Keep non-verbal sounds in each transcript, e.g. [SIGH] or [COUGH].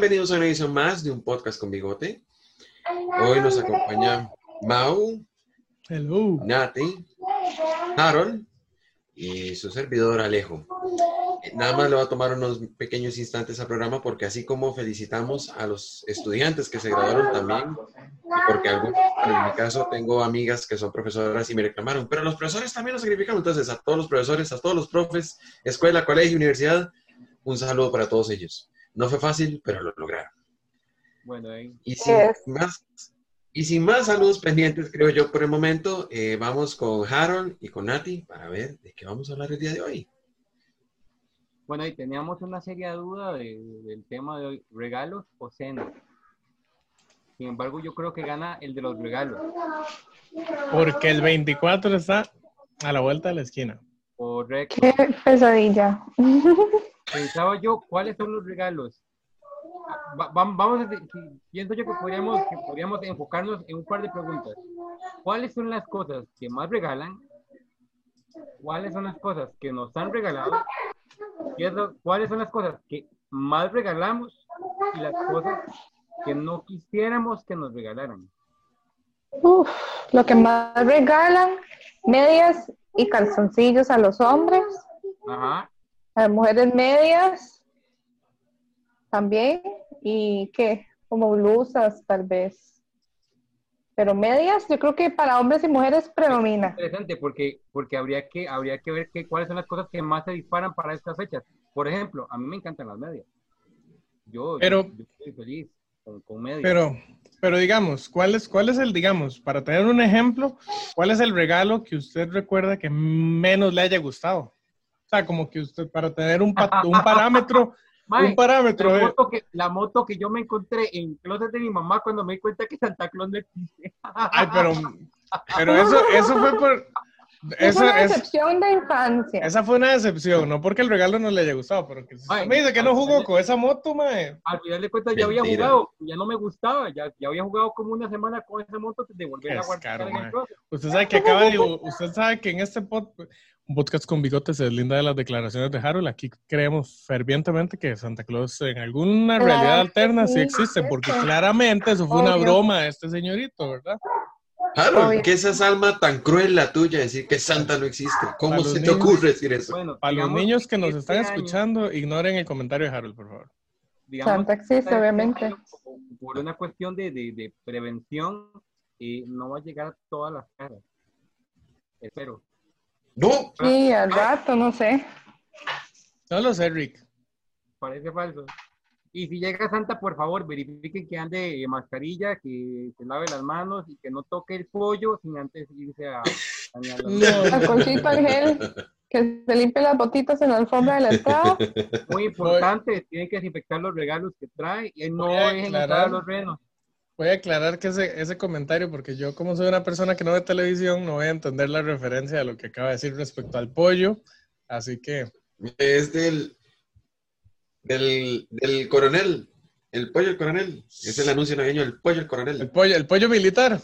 Bienvenidos a una edición más de un podcast con bigote. Hoy nos acompaña Mau, Hello. Nati, Harold y su servidor Alejo. Nada más le va a tomar unos pequeños instantes al programa porque así como felicitamos a los estudiantes que se graduaron también, porque algún- en mi caso tengo amigas que son profesoras y me reclamaron, pero los profesores también nos sacrificamos. Entonces, a todos los profesores, a todos los profes, escuela, colegio, universidad, un saludo para todos ellos. No fue fácil, pero lo lograron. Bueno. Y sin, Yes. más, y sin más saludos pendientes, creo yo, por el momento, eh, vamos con Harold y con Nati para ver de qué vamos a hablar el día de hoy. Bueno, ahí teníamos una seria duda de- del tema de hoy, regalos o cenas. Sin embargo, yo creo que gana el de los regalos. Porque el 24 está a la vuelta de la esquina. Correcto. Qué pesadilla. [LAUGHS] Pensaba yo, ¿cuáles son los regalos? Va- va- vamos a, pienso yo que podríamos, que podríamos enfocarnos en un par de preguntas. ¿Cuáles son las cosas que más regalan? ¿Cuáles son las cosas que nos han regalado? ¿Qué es lo- ¿Cuáles son las cosas que más regalamos? Y las cosas que no quisiéramos que nos regalaran. Uf, lo que más regalan, medias y calzoncillos a los hombres, Ajá. A las mujeres medias también, y qué, como blusas tal vez. Pero medias, yo creo que para hombres y mujeres predomina. Interesante porque, porque habría, que, habría que ver que, cuáles son las cosas que más se disparan para estas fechas. Por ejemplo, a mí me encantan las medias. Yo, Pero- yo, yo estoy feliz con, con medias. Pero, pero digamos, ¿cuál es, ¿cuál es el, digamos, para tener un ejemplo, cuál es el regalo que usted recuerda que menos le haya gustado? O sea, como que usted, para tener un, un [LAUGHS] parámetro, Mae, un parámetro la, de... moto que, la moto que yo me encontré en el closet de mi mamá cuando me di cuenta que Santa Claus no existe. Ay, pero, pero eso, eso fue por... Es Eso, una es, decepción de infancia. esa fue una decepción, no porque el regalo no le haya gustado, pero que si me dice que no jugó con esa moto, mae. Al final de cuentas ya había jugado, ya no me gustaba, ya, ya había jugado como una semana con esa moto de volver a Es guardar. Usted sabe que acaba de, usted sabe que en este pod- un podcast con bigotes es linda de las declaraciones de Harold. Aquí creemos fervientemente que Santa Claus en alguna Claro realidad que alterna sí sí, existe, porque claramente eso fue una broma de este señorito, ¿verdad? Harold, Obvio. ¿qué es esa alma tan cruel la tuya decir que Santa no existe? ¿Cómo se te ocurre decir eso? Bueno, Para los niños que nos este están año- escuchando, ignoren el comentario de Harold, por favor. digamos, Santa existe, obviamente. Por una cuestión de, de, de prevención, eh, no va a llegar a todas las casas. Espero. No, Sí, al rato, no sé. No lo sé, Rick. Parece falso. Y si llega Santa, por favor, verifiquen que ande mascarilla, que se lave las manos y que no toque el pollo sin antes irse a bañar. [LAUGHS] No. Al gel, que se limpie las botitas en la alfombra de la entrada. Muy importante, tienen que desinfectar los regalos que trae y no dejen entrar los renos. Voy a aclarar que ese, ese comentario, porque yo como soy una persona que no ve televisión, no voy a entender la referencia a lo que acaba de decir respecto al pollo. Así que, es del, del, del coronel, el pollo del coronel. Es el anuncio navideño, el pollo del el coronel. pollo, el pollo militar.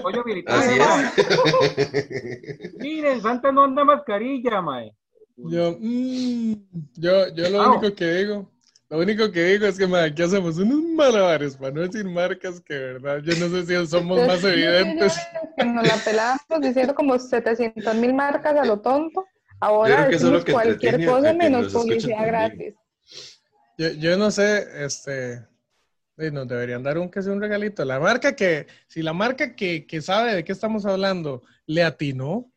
Pollo militar. Así es. [LAUGHS] Miren, Santa no anda mascarilla, mae. Yo, mm, yo, yo lo único que digo, lo único que digo es que aquí hacemos unos malabares para no decir marcas que, verdad, yo no sé si [LAUGHS] somos más evidentes. Que nos la pelamos diciendo como 700 mil marcas a lo tonto. Ahora decimos que cualquier cosa menos publicidad gratis. Yo, yo no sé, este, nos deberían dar un que sea un regalito. La marca que, si la marca que, que sabe de qué estamos hablando le atinó,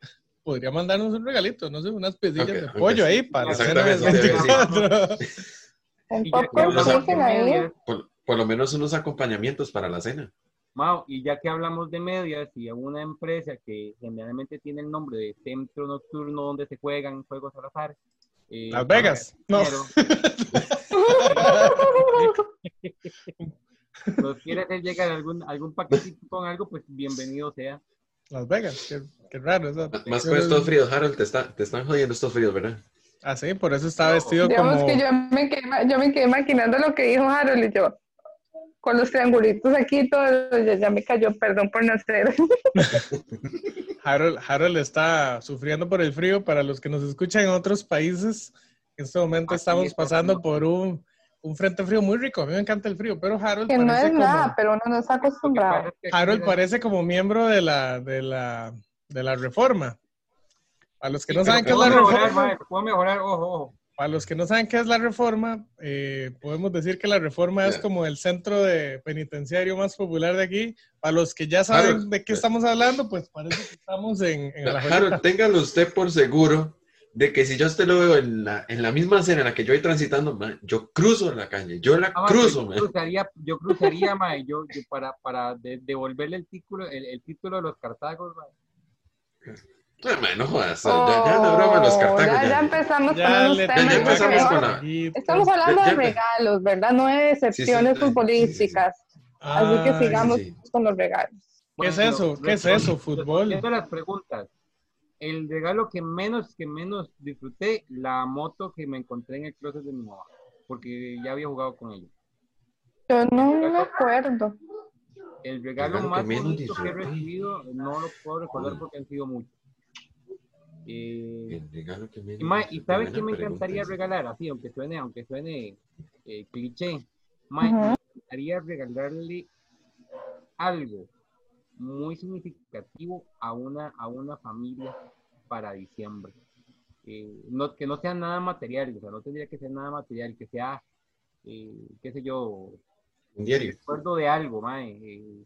[LAUGHS] podría mandarnos un regalito, no sé, unas pesillas de pollo sí. ahí para 24. [LAUGHS] Un poco ahí. medias, Por, por lo menos unos acompañamientos para la cena. Mao, y ya que hablamos de medias y una empresa que generalmente tiene el nombre de centro nocturno donde se juegan juegos al azar. eh, Las Vegas, no. nos [LAUGHS] quiere hacer llegar algún, algún paquetito con algo, pues bienvenido sea. Las Vegas, qué, qué raro. Más con estos fríos, Harold, te, está, te están jodiendo estos fríos, ¿verdad? Ah, sí, por eso está vestido Digamos como... que yo me, quedé, yo me quedé maquinando lo que dijo Harold y yo, con los triangulitos aquí y todo, ya, ya me cayó, perdón por no hacer. [LAUGHS] Harold, Harold está sufriendo por el frío. Para los que nos escuchan en otros países, en este momento Aquí estamos está pasando por un, un frente frío muy rico. A mí me encanta el frío, pero Harold Que no parece es como, nada, pero uno no está acostumbrado. es Harold es- parece como miembro de la, de la, de la reforma. A los que Sí, no saben qué es la mejorar, reforma, puedo mejorar, ojo, ojo. para los que no saben qué es la reforma, eh, podemos decir que la reforma es como el centro de penitenciario más popular de aquí. Para los que ya saben Harold, de qué eh, estamos hablando, pues parece que estamos en, en la Harold, téngalo usted por seguro de que si yo usted lo veo en la, en la misma escena en la que yo voy transitando, yo cruzo la calle, yo la Ah, cruzo, yo cruzaría, yo cruzaría, mae, yo, yo para, para de- devolverle el título, el, el título de los cartagos, mae. Ma, no jodas, ya, broma los cartagos. Ya, ya. ya empezamos Ya con unos temas. ya empezamos que- con la- Estamos hablando Ya- de regalos, ¿verdad? No de decepciones Sí, sí, sí, futbolísticas. Así que sigamos sí. con los regalos. ¿Qué es eso? ¿Qué es eso? ¿Fútbol? a las preguntas. El regalo que menos, que menos disfruté, la moto que me encontré en el closet de mi mamá, porque ya había jugado con ella. Yo no me acuerdo. El regalo Regalo que más menos bonito que he recibido, no lo puedo recordar porque han sido muchos. Eh, El regalo que menos y, ma, ¿y sabes qué me encantaría regalar? Así, aunque suene, aunque suene eh, cliché. Ma, Ujú. Me encantaría regalarle algo muy significativo a una, a una familia para diciembre. Eh, no, que no sea nada material, o sea, no tendría que ser nada material, que sea, eh, qué sé yo, Un diario. recuerdo de algo, mae, eh,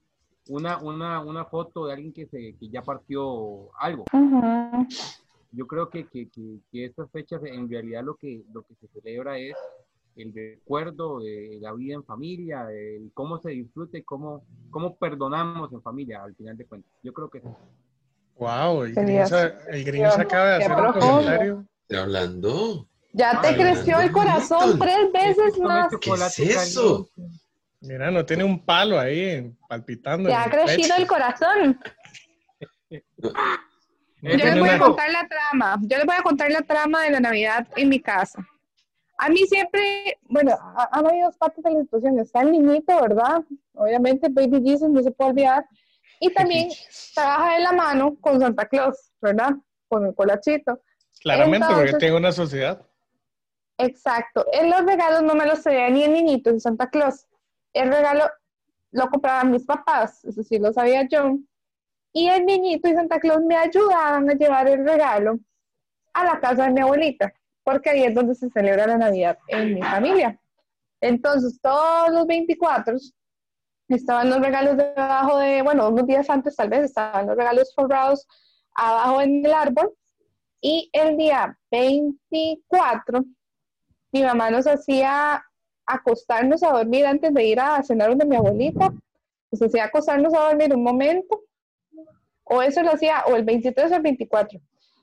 una, una, una foto de alguien que, se, que ya partió algo. Ujú. Yo creo que, que, que, que estas fechas en realidad lo que, lo que se celebra es el recuerdo de la vida en familia, el cómo se disfrute, cómo, cómo perdonamos en familia al final de cuentas. Yo creo que Wow, el Grinch acaba de hacer un comentario. Estoy hablando. Ya te Ay, creció el corazón tres veces Come más. chocolate ¿Qué es eso? Mira, no tiene un palo ahí palpitando. Te ha crecido pecho. el corazón. Yo les voy a contar la trama. Yo les voy a contar la trama de la Navidad en mi casa. A mí siempre, bueno, ha- han habido dos partes de la situación. Está el niñito, ¿verdad? Obviamente, Baby Jesus no se puede olvidar. Y también trabaja de la mano con Santa Claus, ¿verdad? Con el colachito. Claramente, porque Entonces- tiene una sociedad. Exacto. En los regalos no me los traía ni el niñito ni Santa Claus. El regalo lo compraban mis papás, eso sí lo sabía yo. Y el niñito y Santa Claus me ayudaban a llevar el regalo a la casa de mi abuelita, porque ahí es donde se celebra la Navidad en mi familia. Entonces, todos los 24 estaban los regalos debajo de, bueno, unos días antes tal vez estaban los regalos forrados abajo en el árbol. Y el día 24 mi mamá nos hacía acostarnos a dormir antes de ir a cenar donde mi abuelita. Nos hacía acostarnos a dormir un momento. O eso lo hacía, o el 23 o el 24.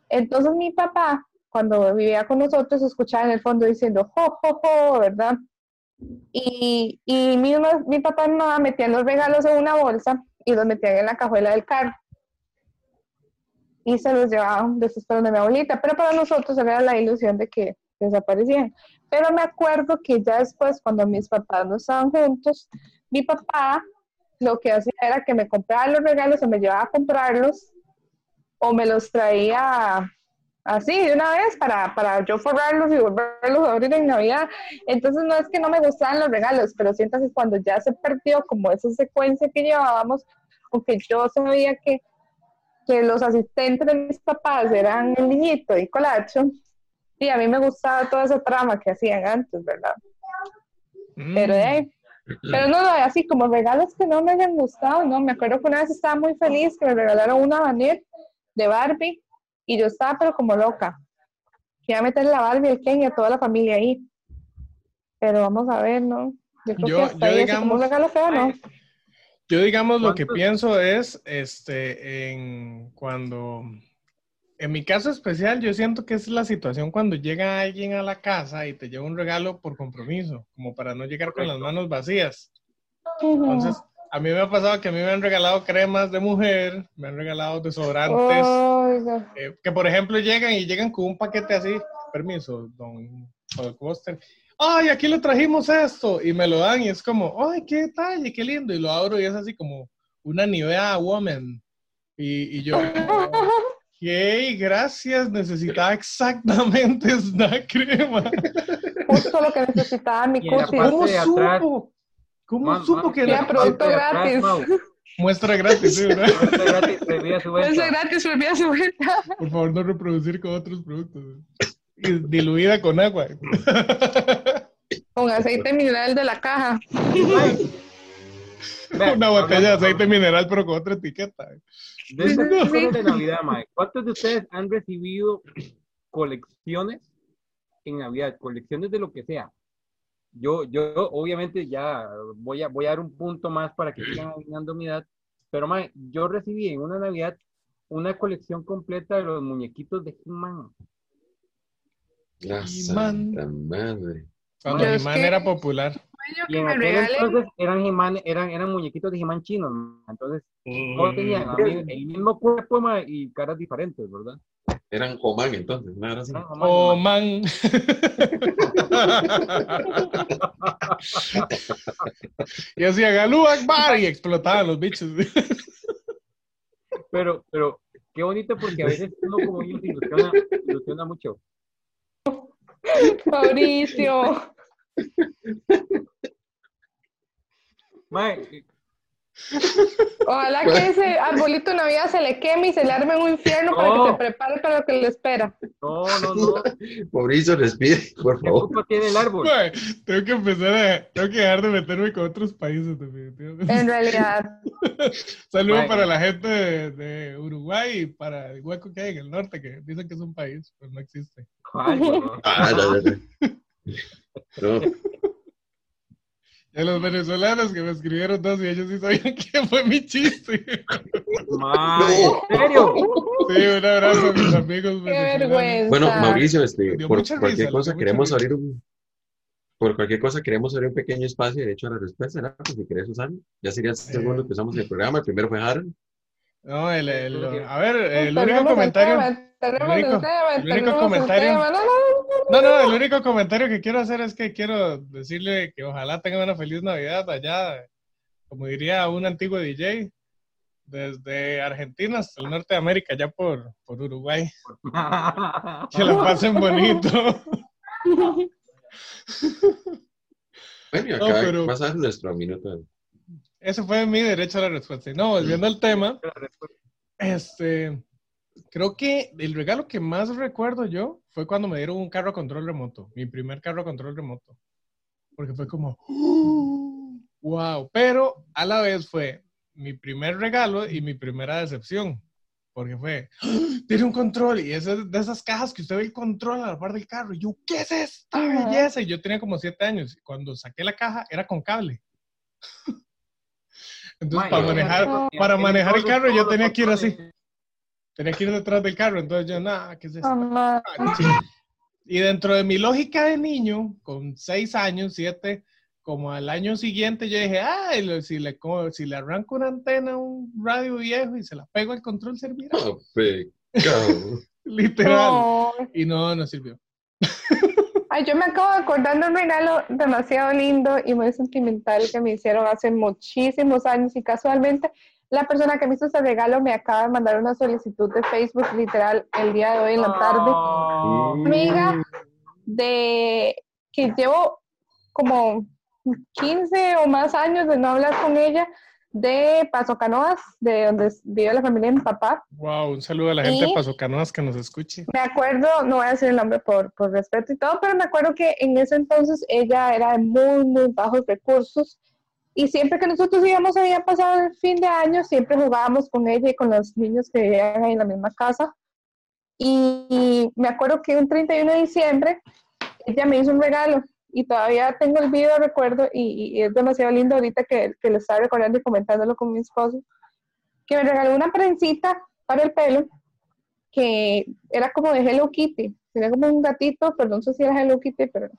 Entonces mi papá, cuando vivía con nosotros, escuchaba en el fondo diciendo, jo, jo, jo, ¿verdad? Y, y mi, mi papá y mi mamá metían los regalos en una bolsa y los metían en la cajuela del carro. Y se los llevaban después para donde mi abuelita. Pero para nosotros era la ilusión de que desaparecían. Pero me acuerdo que ya después, cuando mis papás no estaban juntos, mi papá lo que hacía era que me compraba los regalos o me llevaba a comprarlos o me los traía así de una vez para, para yo forrarlos y volverlos a abrir en Navidad. Entonces no es que no me gustaban los regalos, pero siento que cuando ya se perdió como esa secuencia que llevábamos, aunque yo sabía que, que los asistentes de mis papás eran el niñito y Colacho, Sí, a mí me gustaba toda esa trama que hacían antes, ¿verdad? Pero de ahí, pero no, no, así como regalos que no me hayan gustado, no, me acuerdo que una vez estaba muy feliz que me regalaron una banet de Barbie y yo estaba pero como loca. Quería meter la Barbie, el Ken y a toda la familia ahí. Pero vamos a ver, ¿no? Yo creo Yo- que hasta yo ahí, así como digamos- un regalo feo, ¿no? Yo, digamos, lo que ¿Cuántos- pienso es, este, en cuando, en mi caso especial, yo siento que es la situación cuando llega alguien a la casa y te lleva un regalo por compromiso, como para no llegar con las manos vacías. Entonces, a mí me ha pasado que a mí me han regalado cremas de mujer, me han regalado desodorantes, Oiga. eh, que por ejemplo llegan y llegan con un paquete así, permiso, don Coster. Ay, aquí le trajimos esto y me lo dan y es como, ay, qué detalle, qué lindo y lo abro y es así como una Nivea Woman y, y yo, [LAUGHS] gracias, necesitaba exactamente [LAUGHS] una crema. justo lo que necesitaba mi cutis. ¿Cómo supo? ¿Cómo Man, supo man, que parte producto atrás, gratis. Muestra gratis? sí, ¿verdad? muestra gratis, bebida su venta. gratis, volví a subir. Por favor, no reproducir con otros productos. Y diluida con agua. Con aceite mineral de la caja. Una botella de aceite mineral, pero con otra etiqueta. De estas Sí. cosas de Navidad, Mae, ¿cuántos de ustedes han recibido colecciones en Navidad? Colecciones de lo que sea. Yo, yo obviamente ya voy a, voy a dar un punto más para que sigan adivinando mi edad, pero Mae, yo recibí en una Navidad una colección completa de los muñequitos de He-Man. La He-Man. santa madre. Cuando Yo mi es man que- era popular. Sueño Y que en me aquel regalen. entonces eran, He-Man- eran, eran muñequitos de He-Man chinos, entonces todos tenían el mismo cuerpo y caras diferentes, ¿verdad? Eran Oman entonces, nada así. [LAUGHS] Y hacía Galú Akbar y explotaban los bichos. Pero, pero qué bonito porque a veces uno como niño se ilusiona, ilusiona mucho. Mauricio. Ojalá que ese arbolito de Navidad se le queme y se le arme un infierno para que se prepare para lo que le espera. no, no, no. [LAUGHS] Mauricio, respire, por ¿Qué favor. culpa tiene el árbol? Tengo que empezar a. Tengo que dejar de meterme con otros países, definitivamente. En realidad. [LAUGHS] Saludos para la gente de, de Uruguay y para el hueco que hay en el norte, que dicen que es un país, pero no existe. Ay. Ah, no, no, [LAUGHS] no. No, Y a los venezolanos que me escribieron dos y ellos sí sabían que fue mi chiste. ¿en serio? Sí, un abrazo a mis amigos Qué venezolanos. vergüenza. Bueno, Mauricio, este, por cualquier risa, cosa queremos risa. abrir un, por cualquier cosa queremos abrir un pequeño espacio de derecho a la respuesta, ¿verdad? Pues si querés usarlo. Ya sería el segundo que usamos el programa. El primero fue Harold. No, el, el- a ver, el único comentario. el único- el único comentario- tema. No, no, No, no, el único comentario que quiero hacer es que quiero decirle que ojalá tengan una feliz Navidad allá, como diría un antiguo DJ, desde Argentina hasta el norte de América, ya por, por Uruguay. Que la pasen bonito. Bueno, No, acá pero- vas a dar nuestro minuto. Ese fue mi derecho a la respuesta. No, volviendo al tema, este, creo que el regalo que más recuerdo yo fue cuando me dieron un carro a control remoto, mi primer carro a control remoto. Porque fue como, wow, pero a la vez fue mi primer regalo y mi primera decepción. Porque fue, tiene un control y es de esas cajas que usted ve el control a la par del carro. Y yo, ¿qué es esta belleza? Y yo tenía como siete años. Cuando saqué la caja era con cable. Entonces, para manejar, para manejar el carro yo tenía que ir así. Tenía que ir detrás del carro. Entonces yo, nada, ¿qué es esto? Mamá. Ah. Y dentro de mi lógica de niño, con seis años, siete, como al año siguiente, yo dije, ah, si le, si le arranco una antena a un radio viejo y se la pego al control, servirá. Oh, pecado. [LAUGHS] Literal. No. Y no, no sirvió. [LAUGHS] Ay, yo me acabo de acordar de un regalo demasiado lindo y muy sentimental que me hicieron hace muchísimos años y casualmente la persona que me hizo ese regalo me acaba de mandar una solicitud de Facebook literal el día de hoy en la tarde. Oh, Amiga de que llevo como 15 o más años de no hablar con ella de Paso Canoas, de donde vive la familia de mi papá. Wow, un saludo a la gente de ¿Y? Paso Canoas que nos escuche. Me acuerdo, no voy a decir el nombre por, por respeto y todo, pero me acuerdo que en ese entonces ella era de muy, muy bajos recursos y siempre que nosotros íbamos a pasar el fin de año, siempre jugábamos con ella y con los niños que vivían ahí en la misma casa. Y, me acuerdo que un 31 de diciembre ella me hizo un regalo y todavía tengo el video recuerdo y, y es demasiado lindo ahorita que, que lo estaba recordando y comentándolo con mi esposo, que me regaló una prensita para el pelo que era como de Hello Kitty, tenía como un gatito, pero no sé si era Hello Kitty, pero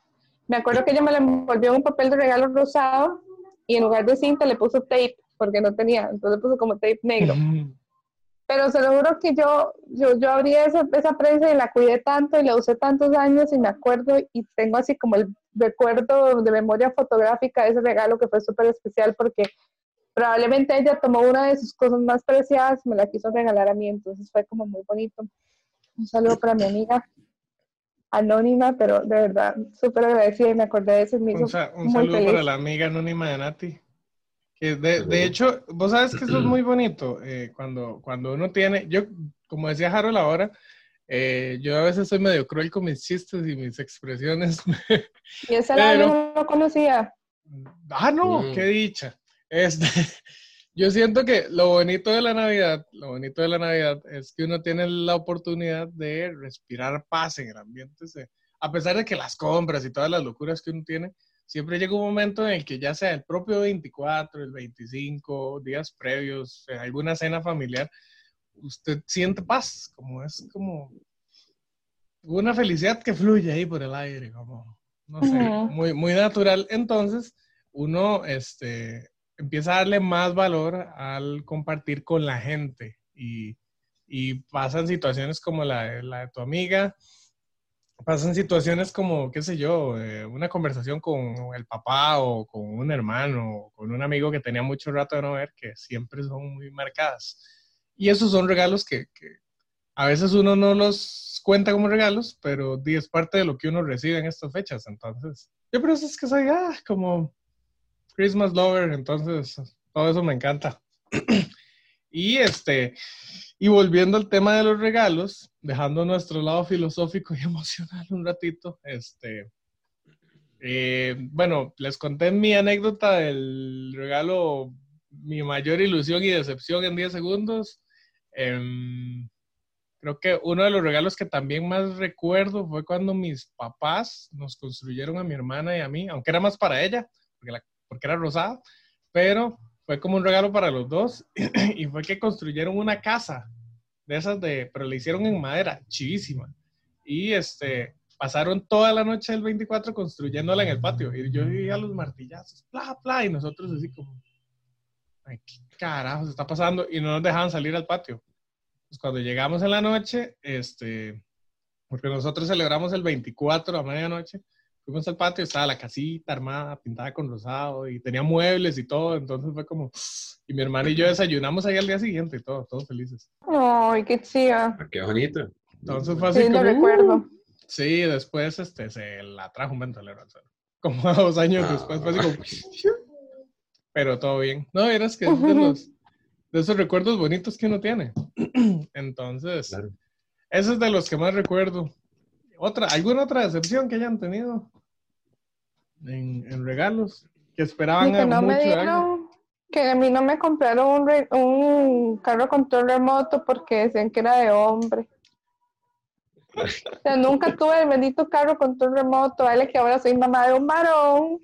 me acuerdo que ella me la envolvió en un papel de regalo rosado y en lugar de cinta le puso tape, porque no tenía, entonces puso como tape negro. Pero se lo juro que yo, yo, yo abrí esa, esa prensa y la cuidé tanto y la usé tantos años y me acuerdo y tengo así como el recuerdo de memoria fotográfica de ese regalo que fue súper especial porque probablemente ella tomó una de sus cosas más preciadas me la quiso regalar a mí, entonces fue como muy bonito. Un saludo para mi amiga anónima, pero de verdad, súper agradecida y me acordé de eso. Me hizo Un, sa- un muy saludo feliz. para la amiga anónima de Nati. Que de, de hecho, vos sabes que eso es [CLEARS THROAT] muy bonito. eh, cuando, cuando uno tiene, yo, como decía Harold ahora, eh, yo a veces soy medio cruel con mis chistes y mis expresiones. [LAUGHS] Y esa la Pero- no lo conocía. ah, no, Mm. qué dicha. Este, yo siento que lo bonito de la Navidad, lo bonito de la Navidad es que uno tiene la oportunidad de respirar paz en el ambiente. se- a pesar de que las compras y todas las locuras que uno tiene, siempre llega un momento en el que ya sea el propio 24, el 25, días previos, en alguna cena familiar, usted siente paz, como es como una felicidad que fluye ahí por el aire, como, no sé, muy, muy natural. Entonces, uno este, empieza a darle más valor al compartir con la gente y, y pasan situaciones como la, de- la de tu amiga, pasan situaciones como, qué sé yo, eh, una conversación con el papá o con un hermano o con un amigo que tenía mucho rato de no ver, que siempre son muy marcadas. Y esos son regalos que, que a veces uno no los cuenta como regalos, pero es parte de lo que uno recibe en estas fechas. Entonces, yo por eso es que soy ah, como Christmas lover, entonces todo eso me encanta. [CLEARS THROAT] y este, y volviendo al tema de los regalos, dejando nuestro lado filosófico y [LAUGHS] emocional un ratito, este, eh, bueno, les conté mi anécdota del regalo, mi mayor ilusión y decepción en 10 segundos. Em, creo que uno de los regalos que también más recuerdo fue cuando mis papás nos construyeron a mi hermana y a mí, aunque era más para ella, porque, la- porque era rosada, pero fue como un regalo para los dos [CLEARS THROAT] y fue que construyeron una casa de esas de, pero le hicieron en madera, chivísima. Y este, pasaron toda la noche del 24 construyéndola en el patio. Y yo vivía los martillazos, bla, bla, y nosotros así como, ay, ¿qué carajo se está pasando? Y no nos dejaban salir al patio. Pues cuando llegamos en la noche, este, porque nosotros celebramos el 24 a medianoche, fuimos al patio, estaba la casita armada, pintada con rosado, y tenía muebles y todo, entonces fue como, y mi hermana y yo desayunamos ahí al día siguiente y todo, todos felices. Ay, qué chiva. Ah, Qué bonito. Entonces fue así Lindo como, recuerdo. "Uh". Sí, después este, se la trajo un ventolero al suelo. Como [LAUGHS] dos años Ah. después fue así como, [LAUGHS] pero todo bien. No, eras que es de, los, de esos recuerdos bonitos que uno tiene. [CLEARS THROAT] Entonces, Claro. ese es de los que más recuerdo. Otra, ¿Alguna otra decepción que hayan tenido en, en regalos? Que esperaban Y que no mucho me dieron, que a mí no me compraron un, re- un carro control remoto porque decían que era de hombre. O sea, nunca tuve el bendito carro control remoto, vale que ahora soy mamá de un varón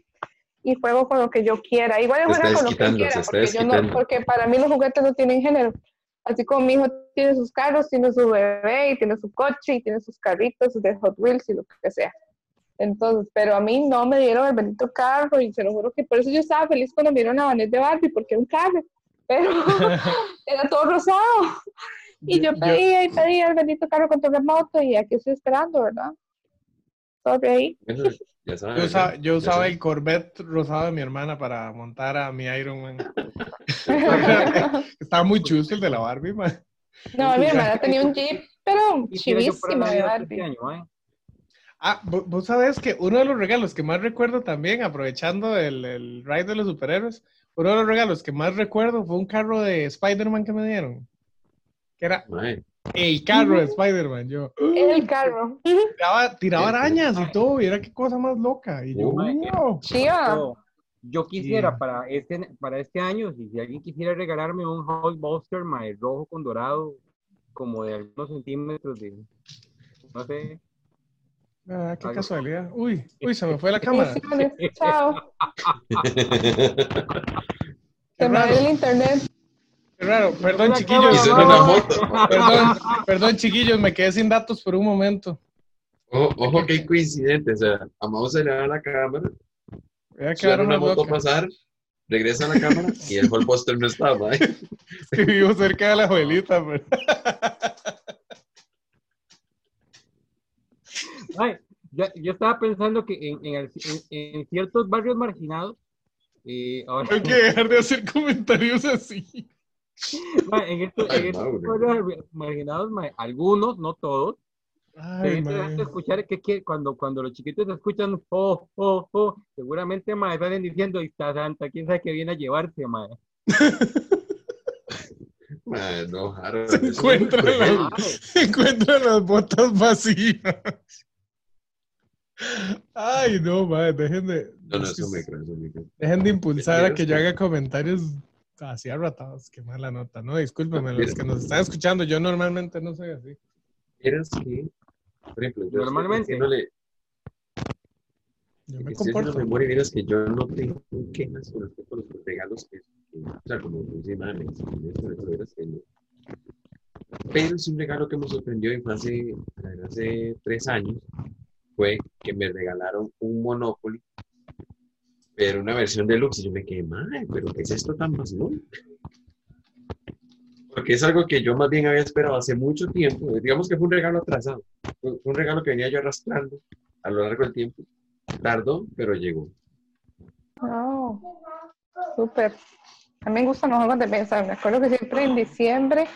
y juego con lo que yo quiera. Igual juego con lo que quiera, porque, yo no, porque para mí los juguetes no tienen género. Así como mi hijo tiene sus carros, tiene su bebé y tiene su coche y tiene sus carritos de Hot Wheels y lo que sea. Entonces, pero a mí no me dieron el bendito carro y se lo juro que por eso yo estaba feliz cuando me dieron la Vanessa de Barbie, porque era un carro, pero [LAUGHS] [LAUGHS] era todo rosado. Y yo Yo- pedía y pedía el bendito carro con tu remoto y aquí estoy esperando, ¿verdad? Sobre ahí. Bueno, ya saben, Yo usaba, yo el Corvette rosado de mi hermana para montar a mi Iron Man. [LAUGHS] Estaba muy chusto el de la Barbie, man. No, mi hermana tenía un Jeep, pero chivísimo de este Barbie. año, ¿eh? Ah, vo- vos sabés que uno de los regalos que más recuerdo también, aprovechando el, el ride de los superhéroes, uno de los regalos que más recuerdo fue un carro de Spider-Man que me dieron. Que era el carro de Spider-Man. Yo El carro. tiraba, arañas y todo, y era qué cosa más loca. Y yo, wow. Chiva. Yo, yo quisiera para este para este año, si, si alguien quisiera regalarme un Hulkbuster mae, rojo con dorado, como de algunos centímetros de, no sé, Ah, qué Algo. casualidad. Uy, uy, se me fue la cámara. Chao. [LAUGHS] Qué Se me el internet. qué raro. Perdón, chiquillos. Perdón, perdón, chiquillos, me quedé sin datos por un momento. Ojo, ojo, qué coincidente. O sea, a Mao se le da la cámara, Voy a quedar una una moto loca. pasar, regresa a la cámara y el whole poster no está, mae. Es que vivo cerca de la abuelita, pero... [LAUGHS] Ay, ya- yo estaba pensando que en, en, el- en- en ciertos barrios marginados, eh, ahora, Hay que dejar de hacer comentarios así. en estos, Ay, en estos barrios marginados, ma, algunos, no todos, Ay, mae. escuchar que, que cuando, cuando los chiquitos escuchan, oh, oh, oh, seguramente, mae, salen diciendo, ahí está Santa, quién sabe qué viene a llevarse, no, Harold, Se eso es encuentra muy cruel. la- Encuentran las botas vacías. Ay, no, madre, dejen de, No, no, eso me creo, eso me creo. dejen de impulsar a que yo haga comentarios así arratados. Qué mala nota, ¿no? Discúlpenme, los que nos están escuchando, yo normalmente no soy así. Vieras que, por ejemplo, yo Normalmente. Yo me comporto. memoria vieras que yo no tengo quejas con respecto a los regalos que, o sea, como encima me pero es un regalo que me sorprendió y fue hace, hace tres años, fue que me regalaron un Monopoly, pero una versión deluxe, y yo me quedé, madre, pero ¿qué es esto tan más Porque es algo que yo más bien había esperado hace mucho tiempo. Digamos que fue un regalo atrasado. Fue, un regalo que venía yo arrastrando a lo largo del tiempo. Tardó, pero llegó. Oh, súper. A mí me gustan los juegos de mesa. Me acuerdo que siempre en diciembre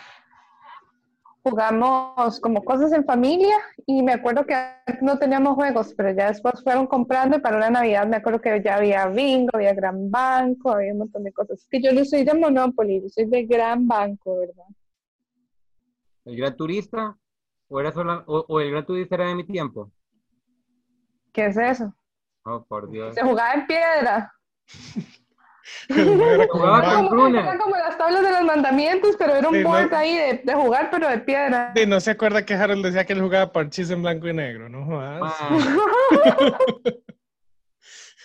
jugamos como cosas en familia y me acuerdo que antes no teníamos juegos, pero ya después fueron comprando y para la Navidad me acuerdo que ya había bingo, había gran banco, había un montón de cosas. Es que yo no soy de Monopoly, yo soy de gran banco, ¿verdad? ¿El gran turista? ¿O, era sola- o, o el gran turista era de mi tiempo? ¿Qué es eso? Oh, por Dios. Se jugaba en piedra. [LAUGHS] [LAUGHS] Era como Jugaba un Era con banco. como, Bruna. era como las tablas de los mandamientos, pero era un Sí, ahí de, de jugar, pero de piedra. Sí, no se acuerda que Harold decía que él jugaba parchís en blanco y negro, ¿no? jodas? Mae, [LAUGHS]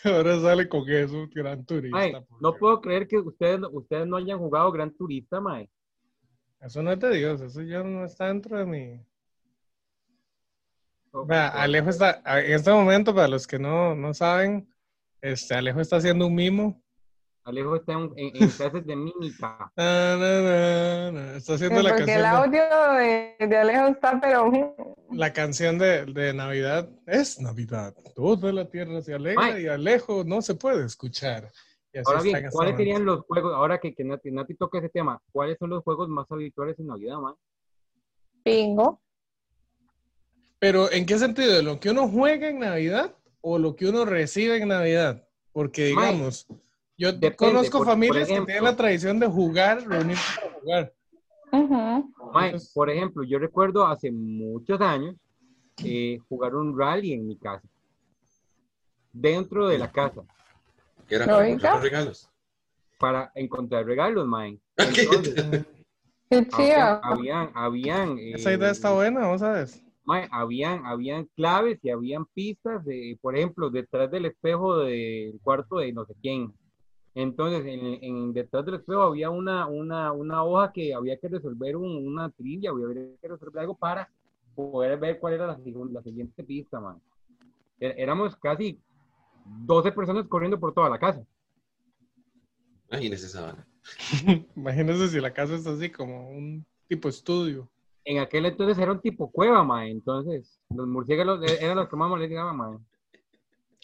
Ahora sale con eso, gran turista. no puedo creer que ustedes, ustedes no hayan jugado gran turista, mae. Eso no es de Dios, eso ya no está dentro de mí. Vea, por Alejo está, en este momento, para los que no, no saben, este, Alejo está haciendo un mimo. Alejo está en, en- en clases de mímica. [LAUGHS] Na, na, na, na. Está haciendo la Porque canción, el de, audio de, de Alejo está, pero la canción de, de Navidad. Es Navidad. Toda la tierra se alegra Ay. y Alejo no se puede escuchar. Y así Ahora bien, en este ¿cuáles momento. serían los juegos, ahora que, que Nati, Nati toca ese tema, cuáles son los juegos más habituales en Navidad, mae? bingo. Pero, ¿en qué sentido? ¿De lo que uno juega en Navidad o lo que uno recibe en Navidad? Porque, digamos, yo depende, conozco por- por familias que tienen la tradición de jugar, reunirse para jugar. Mae, Entonces- por ejemplo, yo recuerdo hace muchos años eh, jugar un rally en mi casa. Dentro de la casa, Que era para los regalos. para encontrar regalos, mae. [LAUGHS] Entonces, Qué habían, chido. habían, habían, eh, Esa idea está buena, vos sabes. mae, habían, habían claves y habían pistas, de, por ejemplo, detrás del espejo del cuarto de no sé quién. Entonces, en, en- detrás del espejo había una, una, una hoja que había que resolver un- una trivia, había que resolver algo para poder ver cuál era la, siguiente pista, man. É- Éramos casi 12 personas corriendo por toda la casa. Imagínese esa vara. [LAUGHS] Imagínense si la casa es así como un tipo estudio. En aquel entonces era un tipo cueva, man. Entonces, los murciélagos e- eran los que más molestaban, man.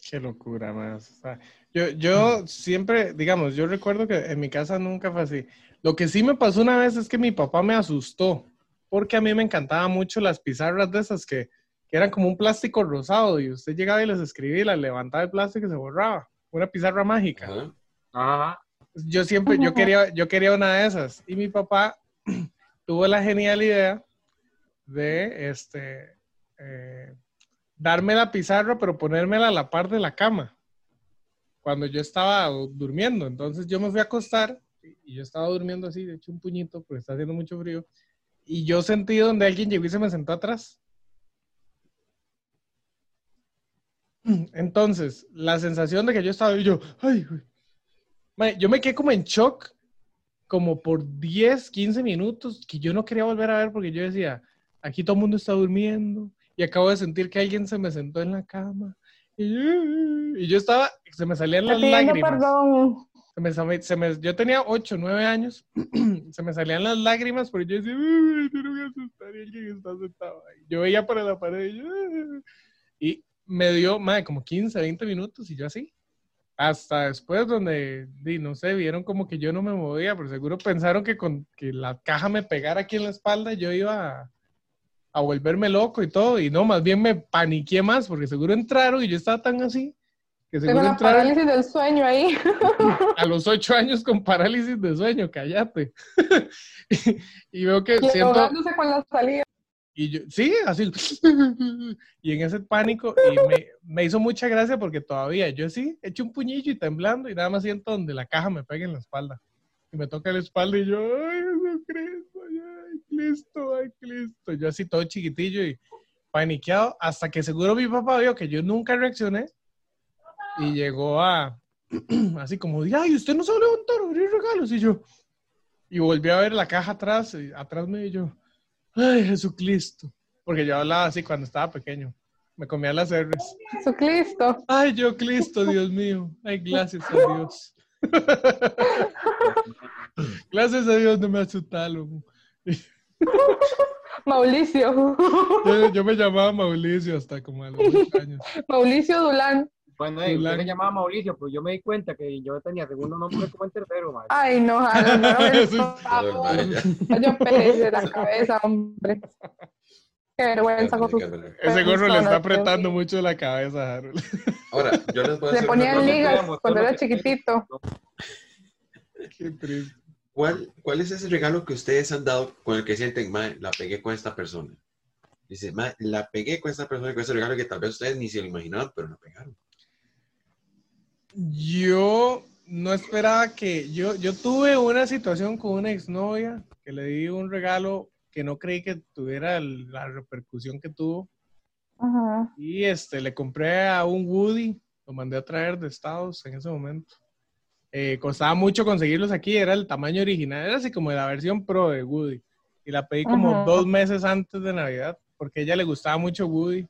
Qué locura, más. O sea, yo, yo siempre, digamos, yo recuerdo que en mi casa nunca fue así. Lo que sí me pasó una vez es que mi papá me asustó, porque a mí me encantaban mucho las pizarras de esas que, que eran como un plástico rosado y usted llegaba y les escribía y las levantaba el plástico y se borraba. Una pizarra mágica. Ajá. Ajá. Yo siempre, yo quería, yo quería una de esas. Y mi papá [CLEARS THROAT] tuvo la genial idea de este eh, darme la pizarra, pero ponérmela a la par de la cama. Cuando yo estaba durmiendo. Entonces yo me fui a acostar y yo estaba durmiendo así, de hecho un puñito, porque está haciendo mucho frío. Y yo sentí donde alguien llegó y se me sentó atrás. Entonces, la sensación de que yo estaba, yo, ay, güey. Yo me quedé como en shock, como por 10, 15 minutos, que yo no quería volver a ver porque yo decía, aquí todo el mundo está durmiendo y acabo de sentir que alguien se me sentó en la cama. Y yo, y yo estaba, se me salían las lágrimas. perdón. Se me, se me- yo tenía 8, 9 años, [CLEARS THROAT] se me salían las lágrimas porque yo decía, "Uy, yo no voy a asustar alguien está sentado ahí. Yo veía para la pared y, yo, y me dio, madre, como 15, 20 minutos y yo así. Hasta después donde, no sé, vieron como que yo no me movía, pero seguro pensaron que con que la caja me pegara aquí en la espalda yo iba a, a volverme loco y todo, y no, más bien me paniqué más, porque seguro entraron y yo estaba tan así, que Tengo seguro la entraron parálisis del sueño ahí. [LAUGHS] a los ocho años con parálisis de sueño, cállate. y, [LAUGHS] y veo que Y siento, ahogándose con la salida. y yo, sí, así, [LAUGHS] y en ese pánico, y me, me hizo mucha gracia porque todavía yo sí, echo un puñillo y temblando, y nada más siento donde la caja me pega en la espalda. Y me toca la espalda y yo, ay, Jesucristo, ay, Cristo, ay, Cristo. Yo así todo chiquitillo y paniqueado, hasta que seguro mi papá vio que yo nunca reaccioné y llegó a, [CLEARS THROAT] así como, ay, usted no a levantar abrir regalos. Y yo, y volví a ver la caja atrás, y atrás me y yo, ay, Jesucristo. Porque yo hablaba así cuando estaba pequeño. Me comía las R's. Jesucristo. Ay, yo Cristo, Dios mío. Ay, gracias a Dios. [LAUGHS] gracias a Dios no me asustaron. [LAUGHS] Mauricio. Yo, yo me llamaba Mauricio hasta como a los ocho [LAUGHS] años. Mauricio Dulán. Bueno, eh, usted Fulano. se llamaba Mauricio, pues yo me di cuenta que yo tenía segundo nombre como en tercero, mae. Ay, no, Harold, no. Yo peleé de la cabeza, hombre. Qué vergüenza con sus... Ese gorro le está apretando mucho la cabeza, Harold. [LAUGHS] Ahora, yo les voy a Le hacer ponían ligas cuando era chiquitito. Qué triste. ¿Cuál, ¿Cuál es ese regalo que ustedes han dado con el que sienten, mae, la pegué con esta persona? Dice, mae, la pegué con esta persona con ese regalo que tal vez ustedes ni se lo imaginaban, pero la pegaron. Yo no esperaba que. Yo, yo tuve una situación con una exnovia que le di un regalo que no creí que tuviera la repercusión que tuvo. Ajá. Y este, le compré a un Woody, lo mandé a traer de Estados en ese momento. Eh, costaba mucho conseguirlos aquí, era el tamaño original, era así como la versión pro de Woody. Y la pedí como Ajá. dos meses antes de Navidad, porque a ella le gustaba mucho Woody.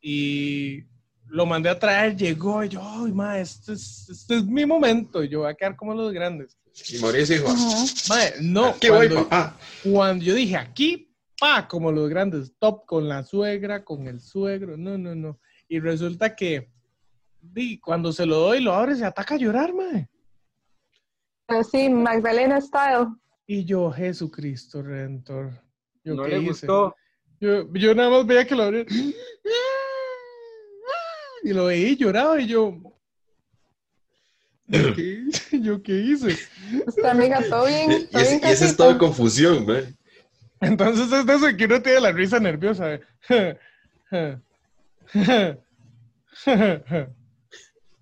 Y lo mandé a traer, llegó, y yo, ay, ma, este es, este es mi momento, yo voy a quedar como los grandes. Y Mauricio dijo, Ajá. Mae, no, ¿qué voy, cuando- papá? cuando yo dije aquí, pa, como los grandes, top con la suegra, con el suegro, no, no, no. Y resulta que di, cuando se lo doy, lo abre, se ataca a llorar, mae. Pero sí, Magdalena Style. Y yo, Jesucristo Redentor. ¿Yo No qué le hice? gustó. Yo, yo nada más veía que lo abría. Y lo veía y lloraba y yo. ¿Yo qué, ¿Yo qué hice? Esta amiga, todo bien. Y, todo ese, bien y ese estado de confusión, mae. Entonces es de eso que uno tiene la risa nerviosa. [LAUGHS]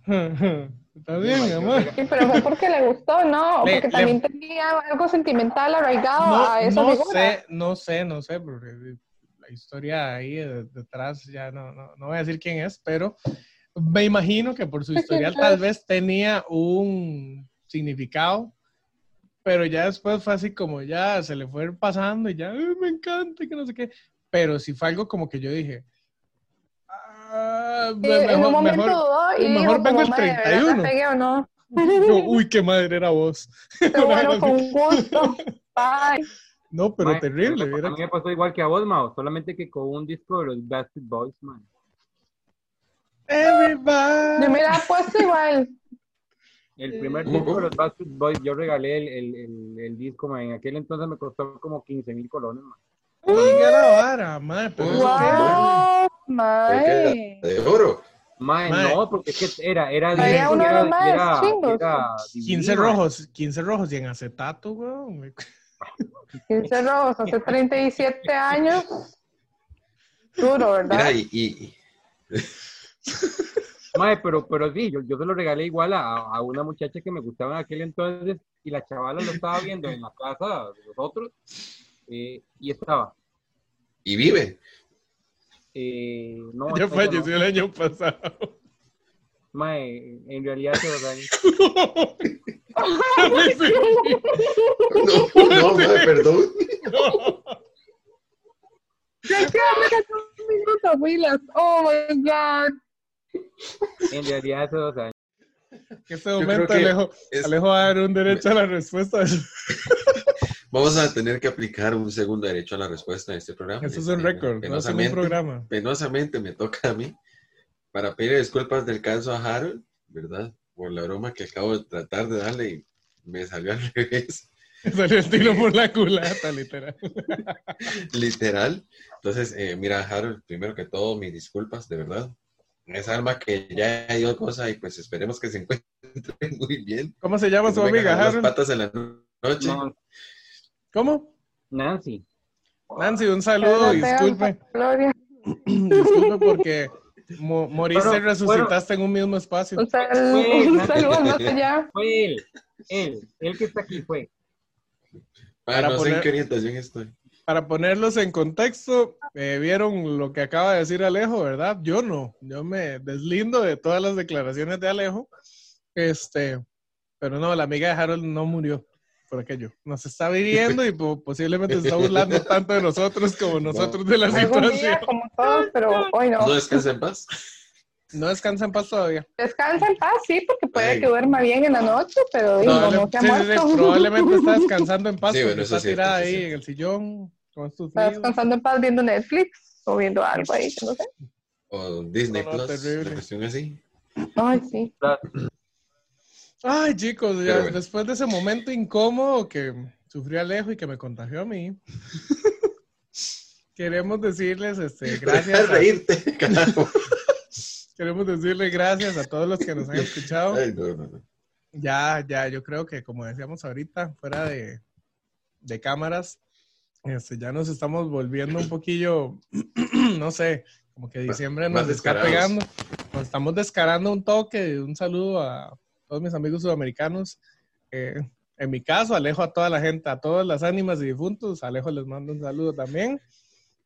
Está bien, amor. Sí, pero fue porque le gustó, ¿no? O Le- porque le- también tenía algo sentimental arraigado No, a esa no figura. sé, no sé, no sé, porque la historia ahí de- detrás ya no, no, no voy a decir quién es, pero me imagino que por su historial tal [LAUGHS] vez tenía un significado, pero ya después fue así como ya se le fue pasando y ya "Ay, me encanta y que no sé qué, pero sí fue algo como que yo dije, "Ah, Sí, me- en un momento mejor, dudó y mejor dijo vengo el "Mae, ¿de verdad 31". la pegué o no? yo, uy, qué madre era vos. [LAUGHS] Qué bueno, con gusto. [LAUGHS] Bye. No, pero terrible, A ¿verdad? mí me pasó igual que a vos, Mao, solamente que con un disco de los Bastard Boys, man. Everybody. Yo me la puesto igual. El primer ¿Cómo, disco de los Bastard Boys, yo regalé el, el, el, el disco, man. En aquel entonces me costó como 15 mil colones, man. Oiga la vara, madre, pero Wow. Eso qué, ¡Wow! ¿Pero Mae. De oro. Mae, Mae. no, porque es que era, era, uno era, más era- chingos. era 15 DVD, mae. rojos, 15 rojos y en acetato, weón. 15 rojos, hace [LAUGHS] 37 años. Duro, ¿verdad? Mira, y, y- Mae, pero, pero sí, yo, yo se lo regalé igual a, a una muchacha que me gustaba en aquel entonces y la chavala lo estaba viendo en la casa de nosotros eh, y estaba. y vive. Eh, no, Ya falleció no. el año pasado. Mae, en realidad hace dos años. No, no, mae, perdón. Ya quedan un minuto, Willas. Oh my God. En realidad hace dos años. En este momento Alejo, es- Alejo va a dar un derecho a la respuesta. [LAUGHS] Eso Vamos a tener que aplicar un segundo derecho a la respuesta en este programa. es un récord, no es un programa. penosamente me toca a mí para pedir disculpas del caso a Harold, ¿verdad? Por la broma que acabo de tratar de darle y me salió al [LAUGHS] revés. [LAUGHS] Salió el tiro por la [LAUGHS] culata, literal. Literal. Entonces, eh, mira, Harold, primero que todo, mis disculpas, de verdad. Esa alma que ya ha ido cosa y pues esperemos que se encuentre muy bien. ¿Cómo se llama Que su amiga, jalar las Harold? patas en la noche. No, ¿Cómo? Nancy. Nancy, un saludo, disculpe. Gloria. [CLEARS THROAT] Disculpe porque mo- moriste y Bueno, resucitaste en un mismo espacio. Un, sal- Fue, un saludo más allá. Fue él. Él. Él que está aquí fue. Ah, Para no sé en qué orientación estoy. Para ponerlos en contexto, eh, vieron lo que acaba de decir Alejo, ¿verdad? Yo no, yo me deslindo de todas las declaraciones de Alejo. Este, pero no, la amiga de Harold no murió por aquello. Nos está viviendo y po- posiblemente se está [LAUGHS] burlando tanto de nosotros como nosotros de la Algún situación. día, como todos, pero hoy no. ¿No descansa en paz? No descansa en paz todavía. Descansa en paz, sí, porque puede Ay. que duerma bien en la noche, pero digo, Probable- no se ha sí, sí, sí, muerto. probablemente [LAUGHS] está descansando en paz Sí, bueno, eso está tirada ahí cierto. en el sillón con Está descansando en paz viendo Netflix o viendo algo ahí, no sé. ¿O Disney No, no, Plus? terrible. Una cuestión así. Ay, sí. Ay, chicos, ya, Pero bueno. después de ese momento incómodo que sufrió Alejo y que me contagió a mí, [LAUGHS] queremos decirles este, gracias. a- reírte, carajo. [LAUGHS] queremos decirles gracias a todos los que nos han escuchado. Ay, no, no, no. Ya, ya, yo creo que como decíamos ahorita, fuera de, de cámaras, este, ya nos estamos volviendo un poquillo, [CLEARS THROAT] no sé, como que diciembre nos está pegando. Nos estamos descarando un toque, un saludo a todos mis amigos sudamericanos. Eh, en mi caso, Alejo a toda la gente, a todas las ánimas y difuntos. Alejo les mando un saludo también.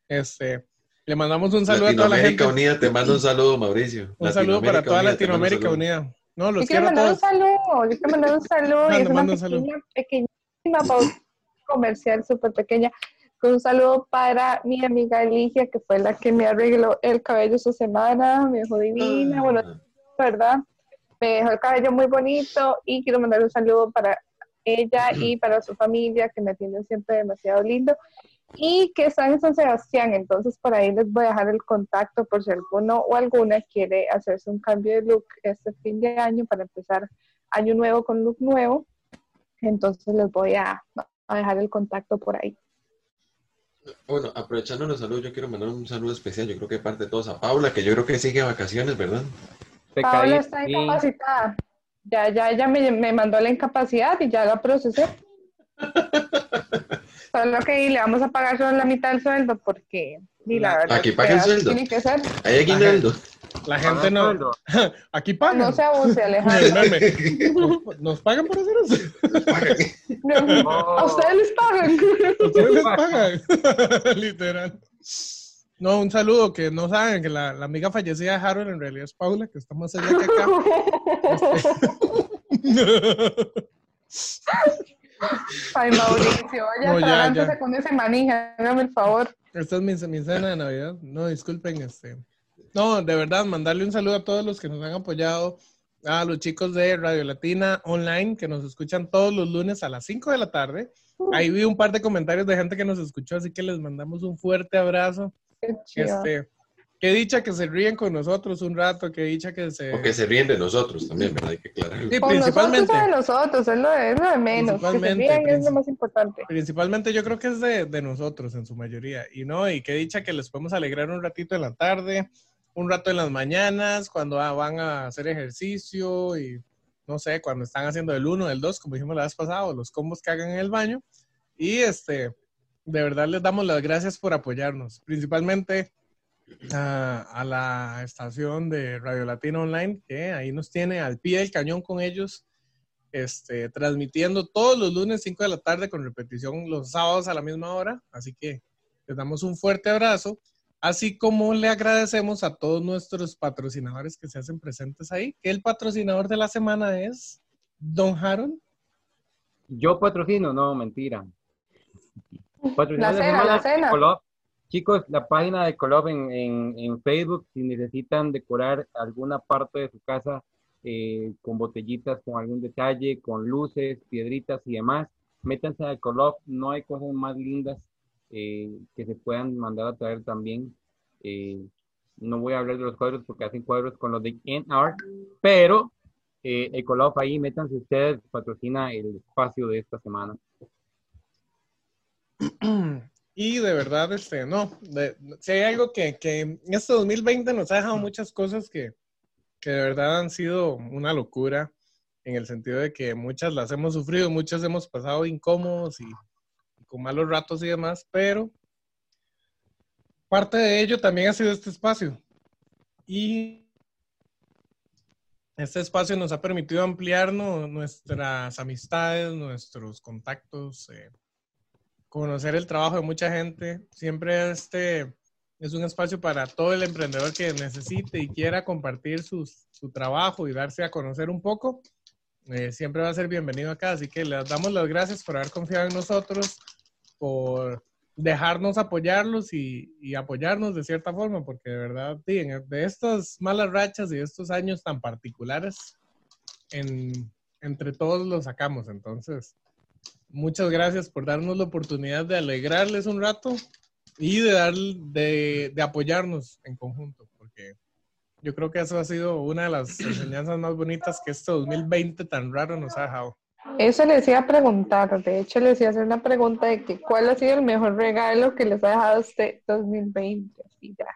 Este, le mandamos un saludo a toda la gente. Latinoamérica Unida, te mando un saludo, Mauricio. Un saludo para toda Unida, te mando un Latinoamérica. Unida. No, los Yo quiero mandar un saludo, yo quiero mandar un saludo. y Manda, es una manda un saludo. pequeña, pequeñísima pausa comercial súper pequeña. Con un saludo para mi amiga Eligia, que fue la que me arregló el cabello esta semana, me dejó divina, bueno, Ah, ¿verdad? Me dejó el cabello muy bonito y quiero mandar un saludo para ella y para su familia, que me atienden siempre demasiado lindo. Y que están en San Sebastián, entonces por ahí les voy a dejar el contacto por si alguno o alguna quiere hacerse un cambio de look este fin de año para empezar año nuevo con look nuevo. Entonces les voy a, a dejar el contacto por ahí. Bueno, aprovechando los saludos, yo quiero mandar un saludo especial. Yo creo que parte de todos a Paula, que yo creo que sigue vacaciones, ¿verdad? Paola está incapacitada. Ya, ya, ella me, me mandó la incapacidad y ya la procesé. [LAUGHS] Solo que le vamos a pagar solo la mitad del sueldo porque, y la verdad, Aquí paga el sueldo. Tiene que ser. Hay aguinaldo. La gente no. Sueldo. [LAUGHS] Aquí pagan. No se abuse, [LAUGHS] Alejandro. ¿Nos, nos pagan por hacer eso? A ustedes les pagan. Ustedes les pagan. Literal. No, un saludo que no saben que la, la amiga fallecida de Harold en realidad es Paula, que está más allá que acá. Ay, Mauricio, vaya, No, ya, ya. con ese maní, hágame el favor. Esta es mi, mi cena de Navidad. No, disculpen, este. No, de verdad, mandarle un saludo a todos los que nos han apoyado, a los chicos de Radio Latina Online, que nos escuchan todos los lunes a las 5 de la tarde. Ahí vi un par de comentarios de gente que nos escuchó, así que les mandamos un fuerte abrazo. Qué chido. Este, qué dicha que se ríen con nosotros un rato, qué dicha que se... O que se ríen de nosotros también, ¿verdad? Hay que aclararlo. Sí, principalmente. nosotros de los otros, es lo de, es lo de menos. Que se es lo más importante. Principalmente yo creo que es de, de nosotros en su mayoría. Y no, y qué dicha que les podemos alegrar un ratito en la tarde, un rato en las mañanas, cuando ah, van a hacer ejercicio y no sé, cuando están haciendo el uno, el dos, como dijimos la vez pasada, o los combos que hagan en el baño. Y este, de verdad les damos las gracias por apoyarnos, principalmente a, la estación de Radio Latina Online, que ahí nos tiene al pie del cañón con ellos este, transmitiendo todos los lunes 5 de la tarde con repetición los sábados a la misma hora. Así que les damos un fuerte abrazo, así como le agradecemos a todos nuestros patrocinadores que se hacen presentes ahí, que el patrocinador de la semana es Don Harold. Yo patrocino, no, mentira. La cena, la cena. Chicos, la página de Colob en, en, en Facebook, si necesitan decorar alguna parte de su casa eh, con botellitas, con algún detalle, con luces, piedritas y demás, métanse a Colob. No hay cosas más lindas eh, que se puedan mandar a traer también. Eh, no voy a hablar de los cuadros porque hacen cuadros con los de Art, pero eh, Ecolab ahí, métanse ustedes, patrocina el espacio de esta semana. Y de verdad, este, no, si hay algo que, que este 2020 nos ha dejado muchas cosas que, que de verdad han sido una locura, en el sentido de que muchas las hemos sufrido, muchas hemos pasado incómodos y, con malos ratos y demás, pero parte de ello también ha sido este espacio. Y este espacio nos ha permitido ampliar nu- nuestras amistades, nuestros contactos, eh, conocer el trabajo de mucha gente. Siempre este es un espacio para todo el emprendedor que necesite y quiera compartir sus- su trabajo y darse a conocer un poco. eh, siempre va a ser bienvenido acá. Así que les damos las gracias por haber confiado en nosotros, por dejarnos apoyarlos y, y apoyarnos de cierta forma, porque de verdad, de estas malas rachas y de estos años tan particulares, en- entre todos los sacamos. Entonces, muchas gracias por darnos la oportunidad de alegrarles un rato y de, dar, de, de apoyarnos en conjunto, porque yo creo que eso ha sido una de las [CLEARS THROAT] enseñanzas más bonitas que este 2020 tan raro nos ha dejado. Eso les iba a preguntar, de hecho les iba a hacer una pregunta de que cuál ha sido el mejor regalo que les ha dejado este 2020. Así ya.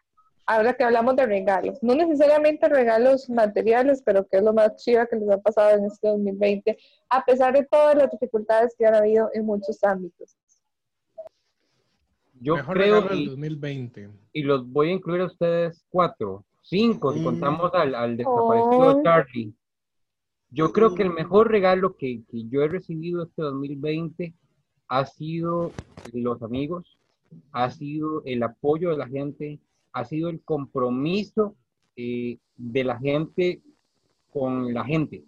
Ahora que hablamos de regalos, no necesariamente regalos materiales, pero que es lo más chiva que les ha pasado en este 2020, a pesar de todas las dificultades que han habido en muchos ámbitos. Yo mejor creo, y, 2020. y los voy a incluir a ustedes cuatro, cinco, si Mm. contamos al, al desaparecido Oh. Charlie. Yo creo que el mejor regalo que, que yo he recibido este 2020 ha sido los amigos, ha sido el apoyo de la gente, ha sido el compromiso eh, de la gente con la gente.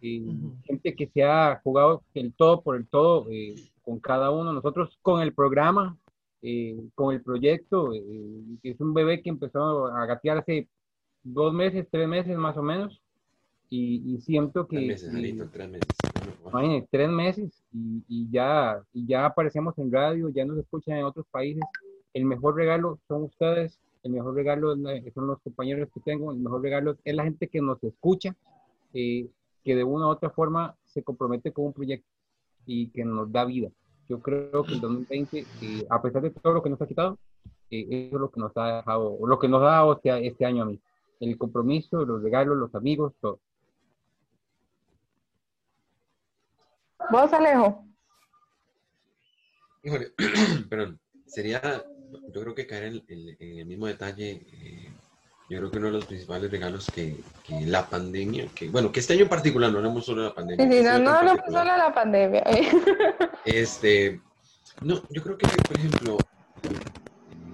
Eh, Ujú. Gente que se ha jugado el todo por el todo eh, con cada uno. Nosotros con el programa, eh, con el proyecto, eh, que es un bebé que empezó a gatear hace dos meses, tres meses más o menos. Y, y siento que... Tres meses, y- Alito, tres meses. Tres meses y, y ya, y ya aparecemos en radio, ya nos escuchan en otros países. El mejor regalo son ustedes, el mejor regalo la- son los compañeros que tengo, el mejor regalo es la gente que nos escucha, eh, que de una u otra forma se compromete con un proyecto y que nos da vida. Yo creo que el 2020, eh, a pesar de todo lo que nos ha quitado, eh, eso es lo que nos ha dejado, lo que nos ha dado este, este año a mí. El compromiso, los regalos, los amigos, todo. ¿Vos, Alejo? Híjole, [CLEARS THROAT] perdón, sería, yo creo que caer en, en- en el mismo detalle, eh, yo creo que uno de los principales regalos que, que la pandemia, que bueno, que este año en particular, no hablamos solo de la pandemia. Sí, sí, que este no, no hablamos solo de la pandemia. [LAUGHS] Este, no, yo creo que, por ejemplo,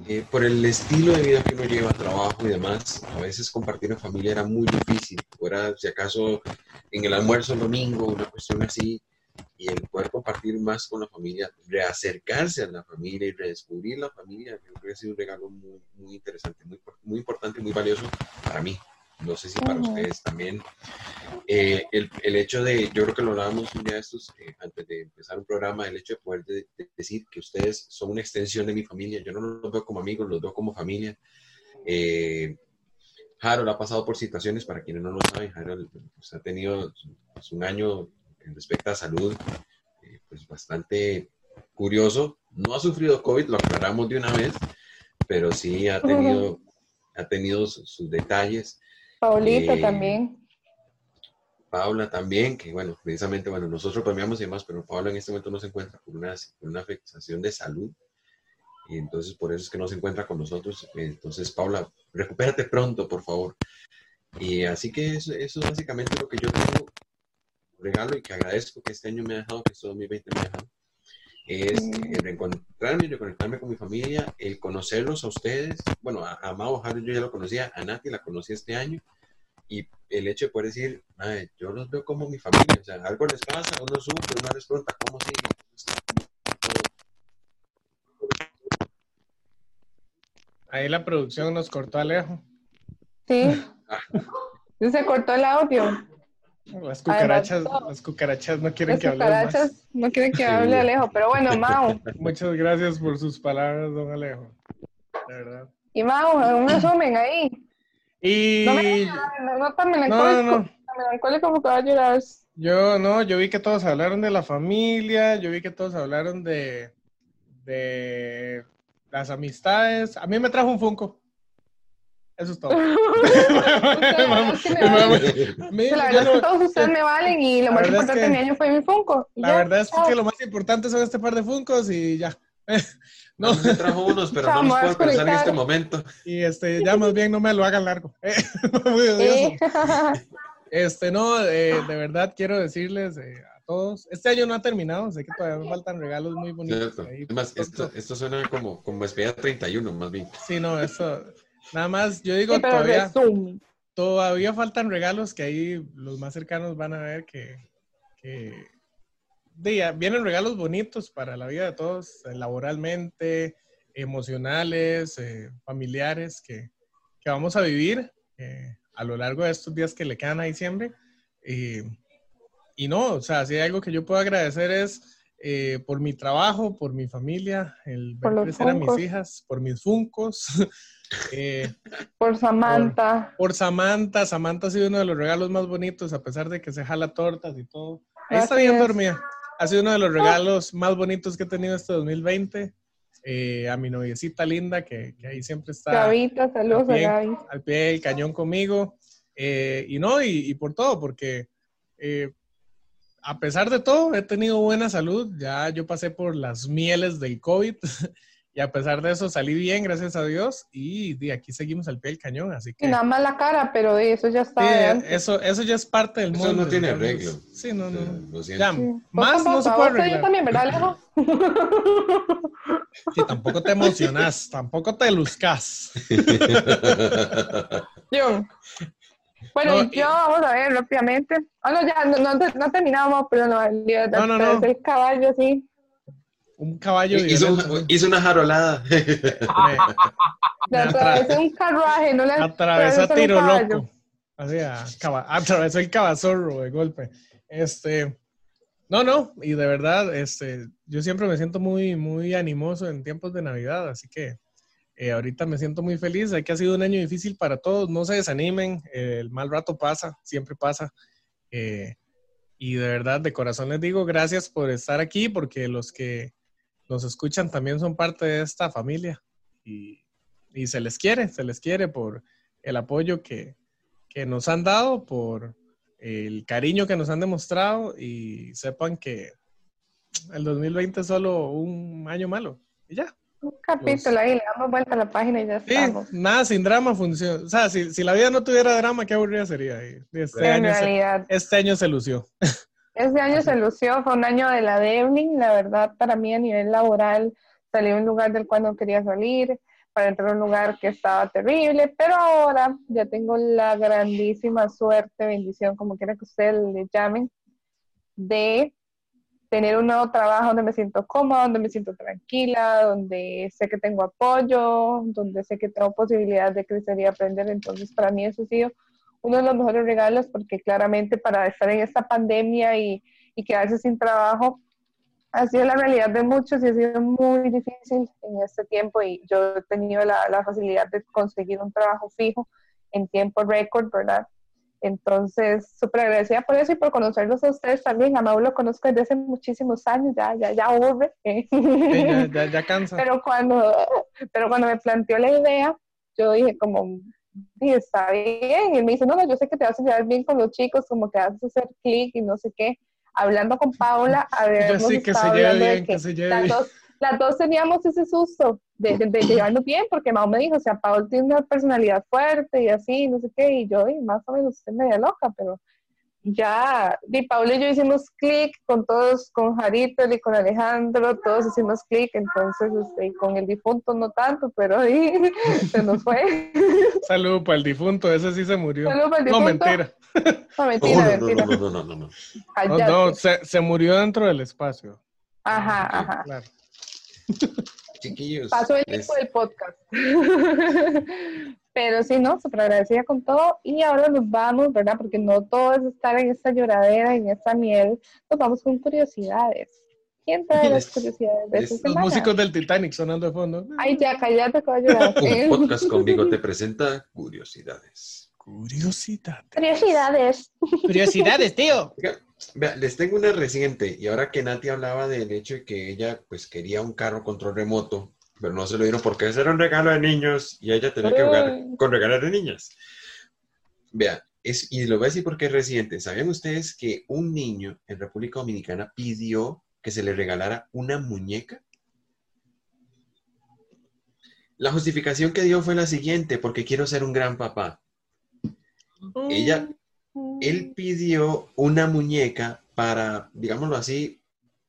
eh, por el estilo de vida que uno lleva, trabajo y demás, a veces compartir en familia era muy difícil. Fuera, si acaso, en el almuerzo el domingo, una cuestión así, y el poder compartir más con la familia, reacercarse a la familia y redescubrir la familia, yo creo que ha sido un regalo muy, muy interesante, muy, muy importante y muy valioso para mí. No sé si para Ujú. ustedes también. Eh, el, el hecho de, yo creo que lo hablábamos un día de estos, eh, antes de empezar un programa, el hecho de poder de- de decir que ustedes son una extensión de mi familia. Yo no los veo como amigos, los veo como familia. Eh, Harold ha pasado por situaciones, para quienes no lo saben, Harold pues, ha tenido pues, un año respecto a salud eh, pues bastante curioso. No ha sufrido COVID, lo aclaramos de una vez, pero sí ha tenido, ha tenido sus, sus detalles. Paulita Eh, también. Paula también, que bueno, precisamente, bueno, nosotros premiamos y demás, pero Paula en este momento no se encuentra por una, por una afectación de salud. Y entonces por eso es que no se encuentra con nosotros. Entonces, Paula, recupérate pronto, por favor. Y así que eso, eso es básicamente lo que yo tengo regalo y que agradezco que este año me ha dejado, que este 2020 me ha dejado, es el reencontrarme y reconectarme con mi familia, el conocerlos a ustedes. Bueno, a, a Mao Harold yo ya lo conocía, a Nati la conocí este año, y el hecho de poder decir, "Mae, yo los veo como mi familia, o sea, algo les pasa, uno sufre, uno les pregunta, ¿cómo sigue? ¿Cómo está? Ahí la producción nos cortó Alejo. Sí. Se cortó el audio. Las cucarachas, Además, no. las cucarachas no quieren Las que hablemos más. cucarachas no quieren que Sí. hable Alejo, pero bueno, [LAUGHS] Mau. Muchas gracias por sus palabras, don Alejo. De verdad. Y Mau, un resumen ahí. Y No me no, no tan no, melancólico, no, no. tan melancólico porque va a llorar. Yo no, yo vi que todos hablaron de la familia, yo vi que todos hablaron de, de las amistades. A mí me trajo un Funko. Eso es todo. La verdad es que todos ustedes me valen y lo La más importante que- de mi año fue mi Funko. La ya, verdad es chao. que lo más importante son este par de Funcos y ya. [LAUGHS] No, Me trajo unos, pero Chao, no los puedo pensar en este momento. y este, ya más bien no me lo hagan largo. [LAUGHS] [LAUGHS] Muy odioso. Eh, Este, no, eh, de verdad quiero decirles eh, a todos, este año no ha terminado, sé que todavía me faltan regalos muy bonitos. Ahí. Además, esto, esto suena como, como despedida 31, más bien. Sí, no, eso, nada más, yo digo sí, todavía, resumen. todavía faltan regalos que ahí los más cercanos van a ver que, que de, vienen regalos bonitos para la vida de todos, eh, laboralmente, emocionales, eh, familiares, que, que vamos a vivir eh, a lo largo de estos días que le quedan a diciembre. Eh, y no, o sea, si hay algo que yo puedo agradecer es eh, por mi trabajo, por mi familia, el Por ver crecer a mis hijas, por mis funcos. [LAUGHS] eh, Por Samantha. por Samantha. Samantha ha sido uno de los regalos más bonitos, a pesar de que se jala tortas y todo. Ahí está bien dormida. Ha sido uno de los regalos más bonitos que he tenido este 2020. Eh, a mi noviecita linda, que, que ahí siempre está Gavita, saludos a. Gaby. al pie del cañón conmigo. Eh, y no, y, y por todo, porque eh, a pesar de todo, he tenido buena salud. Ya yo pasé por las mieles del COVID [LAUGHS] y a pesar de eso salí bien, gracias a Dios. Y de aquí seguimos al pie del cañón, así que... Y nada más la cara, pero de eso ya está. Sí, eso, eso ya es parte del Eso mundo. no tiene digamos. arreglo. Sí, no, no. no. Lo siento. Ya, Sí. Más no se tampoco, puede vos, Yo arreglar. también, ¿verdad, Alejo? [LAUGHS] Sí, tampoco te emocionas, tampoco te luzcas. [LAUGHS] Yo. Bueno, No, y- yo vamos a ver rápidamente. Ah, no, ya, no, no, no terminamos, pero no, el, No, no, no. el caballo, sí. Un caballo Hizo, un- hizo una jarolada. Atravesó un carruaje, no le atravesó tiro loco. Así, atravesó el cabazorro de golpe. Este, no, no, y de verdad, este, yo siempre me siento muy, muy animoso en tiempos de Navidad, así que eh, ahorita me siento muy feliz. Sé que ha sido un año difícil para todos, no se desanimen, eh, el mal rato pasa, siempre pasa. Eh, y de verdad, de corazón les digo gracias por estar aquí, porque los que nos escuchan también son parte de esta familia. Y, y se les quiere, se les quiere por el apoyo que, que nos han dado, por el cariño que nos han demostrado y sepan que el 2020 es solo un año malo. Y ya. Un capítulo ahí, le damos vuelta a la página y ya Sí, estamos. nada sin drama funciona. O sea, si, si la vida no tuviera drama, qué aburrida sería. Este, año se, este año se lució. [LAUGHS] este año se lució, fue un año de la Devlin, la verdad, para mí a nivel laboral, salí a un lugar del cual no quería salir, para entrar a un lugar que estaba terrible, pero ahora ya tengo la grandísima suerte, bendición, como quiera que ustedes le llamen, de tener un nuevo trabajo donde me siento cómoda, donde me siento tranquila, donde sé que tengo apoyo, donde sé que tengo posibilidades de crecer y aprender. Entonces, para mí eso ha sido uno de los mejores regalos porque claramente para estar en esta pandemia y, y quedarse sin trabajo ha sido la realidad de muchos y ha sido muy difícil en este tiempo y yo he tenido la, la facilidad de conseguir un trabajo fijo en tiempo récord, ¿verdad? Entonces, súper agradecida por eso y por conocerlos a ustedes también. A Mau lo conozco desde hace muchísimos años, ya, ya, ya aburre. Sí, ya, ya- ya cansa. [LAUGHS] pero cuando, pero cuando me planteó la idea, yo dije como, dije, está bien. Y él me dice, no, no, yo sé que te vas a llevar bien con los chicos, como que vas a hacer clic y no sé qué. Hablando con Paula, a ver, sí, que se lleve bien, que se lleve las dos, las dos teníamos ese susto de, de, de llevarnos bien, porque Mau me dijo, o sea, Paula tiene una personalidad fuerte y así, no sé qué, y yo, y más o menos, estoy media loca, pero ya, y Paula y yo hicimos clic con todos, con Jarito y con Alejandro, todos hicimos clic, entonces este, y con el difunto no tanto, pero ahí [LAUGHS] se nos fue. Saludo para el difunto, ese sí se murió. Saludo para el no, difunto. mentira. No, Oh, mentira, no, no, mentira. no, no, no, no, no. No, no, se, se murió dentro del espacio. Ajá, ajá. Claro. [LAUGHS] Chiquillos. Pasó el tiempo del podcast. [LAUGHS] Pero sí, ¿no? Súper agradecida con todo. Y ahora nos vamos, ¿verdad? Porque no todo es estar en esta lloradera, en esta miel. Nos vamos con curiosidades. ¿Quién trae las curiosidades de les- esta Los músicos del Titanic sonando de fondo. Ay, ya, cállate, que voy a llorar. [LAUGHS] Un podcast conmigo te presenta curiosidades. Curiosidad. Curiosidades. Curiosidades, tío. Vea, les tengo una reciente, y ahora que Nati hablaba del hecho de que ella pues quería un carro control remoto, pero no se lo dieron porque ese era un regalo de niños y ella tenía que jugar con regalos de niñas. Vea, es, y lo voy a decir porque es reciente. ¿Sabían ustedes que un niño en República Dominicana pidió que se le regalara una muñeca? La justificación que dio fue la siguiente, porque quiero ser un gran papá. Ella, él pidió una muñeca para, digámoslo así,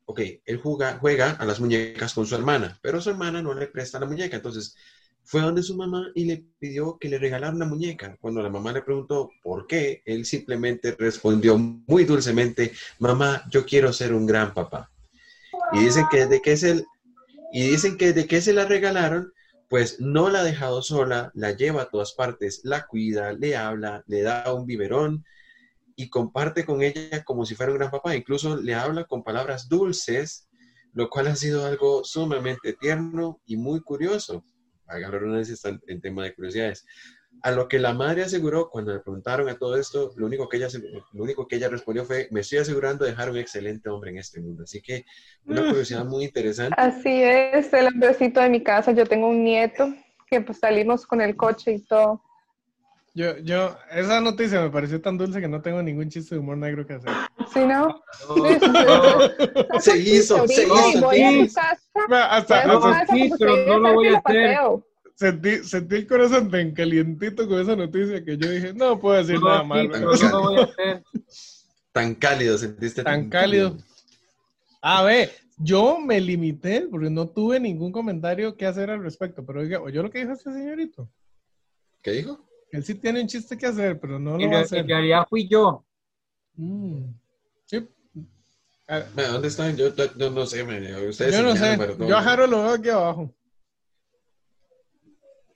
ok, él juega, a las muñecas con su hermana, pero su hermana no le presta la muñeca, entonces fue donde su mamá y le pidió que le regalara una muñeca. Cuando la mamá le preguntó por qué, él simplemente respondió muy dulcemente, mamá, yo quiero ser un gran papá. Y dicen que desde que se, y dicen que desde que se la regalaron, pues no la ha dejado sola, la lleva a todas partes, la cuida, le habla, le da un biberón y comparte con ella como si fuera un gran papá. Incluso le habla con palabras dulces, lo cual ha sido algo sumamente tierno y muy curioso. La redundancia está en tema de curiosidades. A lo que la madre aseguró cuando le preguntaron a todo esto, lo único que ella, lo único que ella respondió fue, me estoy asegurando de dejar un excelente hombre en este mundo. Así que una curiosidad muy interesante. Así es, el hombrecito de mi casa. Yo tengo un nieto que pues salimos con el coche y todo. Yo, yo, esa noticia me pareció tan dulce que no tengo ningún chiste de humor negro que hacer. ¿Sí, no? Se hizo, se hizo. voy a casa, Hasta, voy a casa no lo voy a hacer. sentí, sentí el corazón tan calientito con esa noticia que yo dije, no puedo decir No, nada sí, mal. pero ¿verdad? yo no voy a hacer. [LAUGHS] Tan cálido sentiste. Tan cálido. A ver, yo me limité porque no tuve ningún comentario que hacer al respecto, pero oiga, ¿oyó lo que dijo este señorito? ¿Qué dijo? Él sí tiene un chiste que hacer, pero no lo En, va a hacer. en realidad fui yo. Mm. Sí. Ah, ¿Dónde están? Yo, yo- yo no sé, me, ustedes Yo no sé, pero no- yo a Jaro lo veo aquí abajo.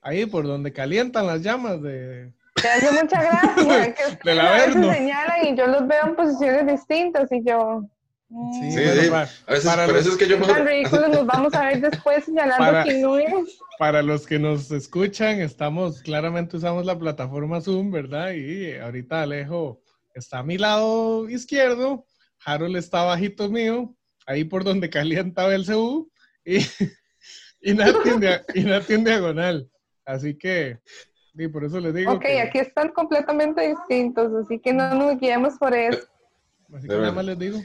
Ahí por donde calientan las llamas de... Me hace mucha gracia. [LAUGHS] que Del a veces señalan y yo los veo en posiciones distintas y yo... Sí, Sí, bueno, sí. para, A veces, para por los, eso es que yo Tan mejor- ridículos nos vamos a ver después señalando Para- quién no es. para los que nos escuchan, estamos, claramente usamos la plataforma Zoom, ¿verdad? Y ahorita Alejo está a mi lado izquierdo, Harold está bajito mío, ahí por donde calienta el CU, y, [LAUGHS] y, Nati en diagonal. Así que, y por eso les digo Ok, que, aquí están completamente distintos, así que no nos guiemos por eso. así que nada más les digo.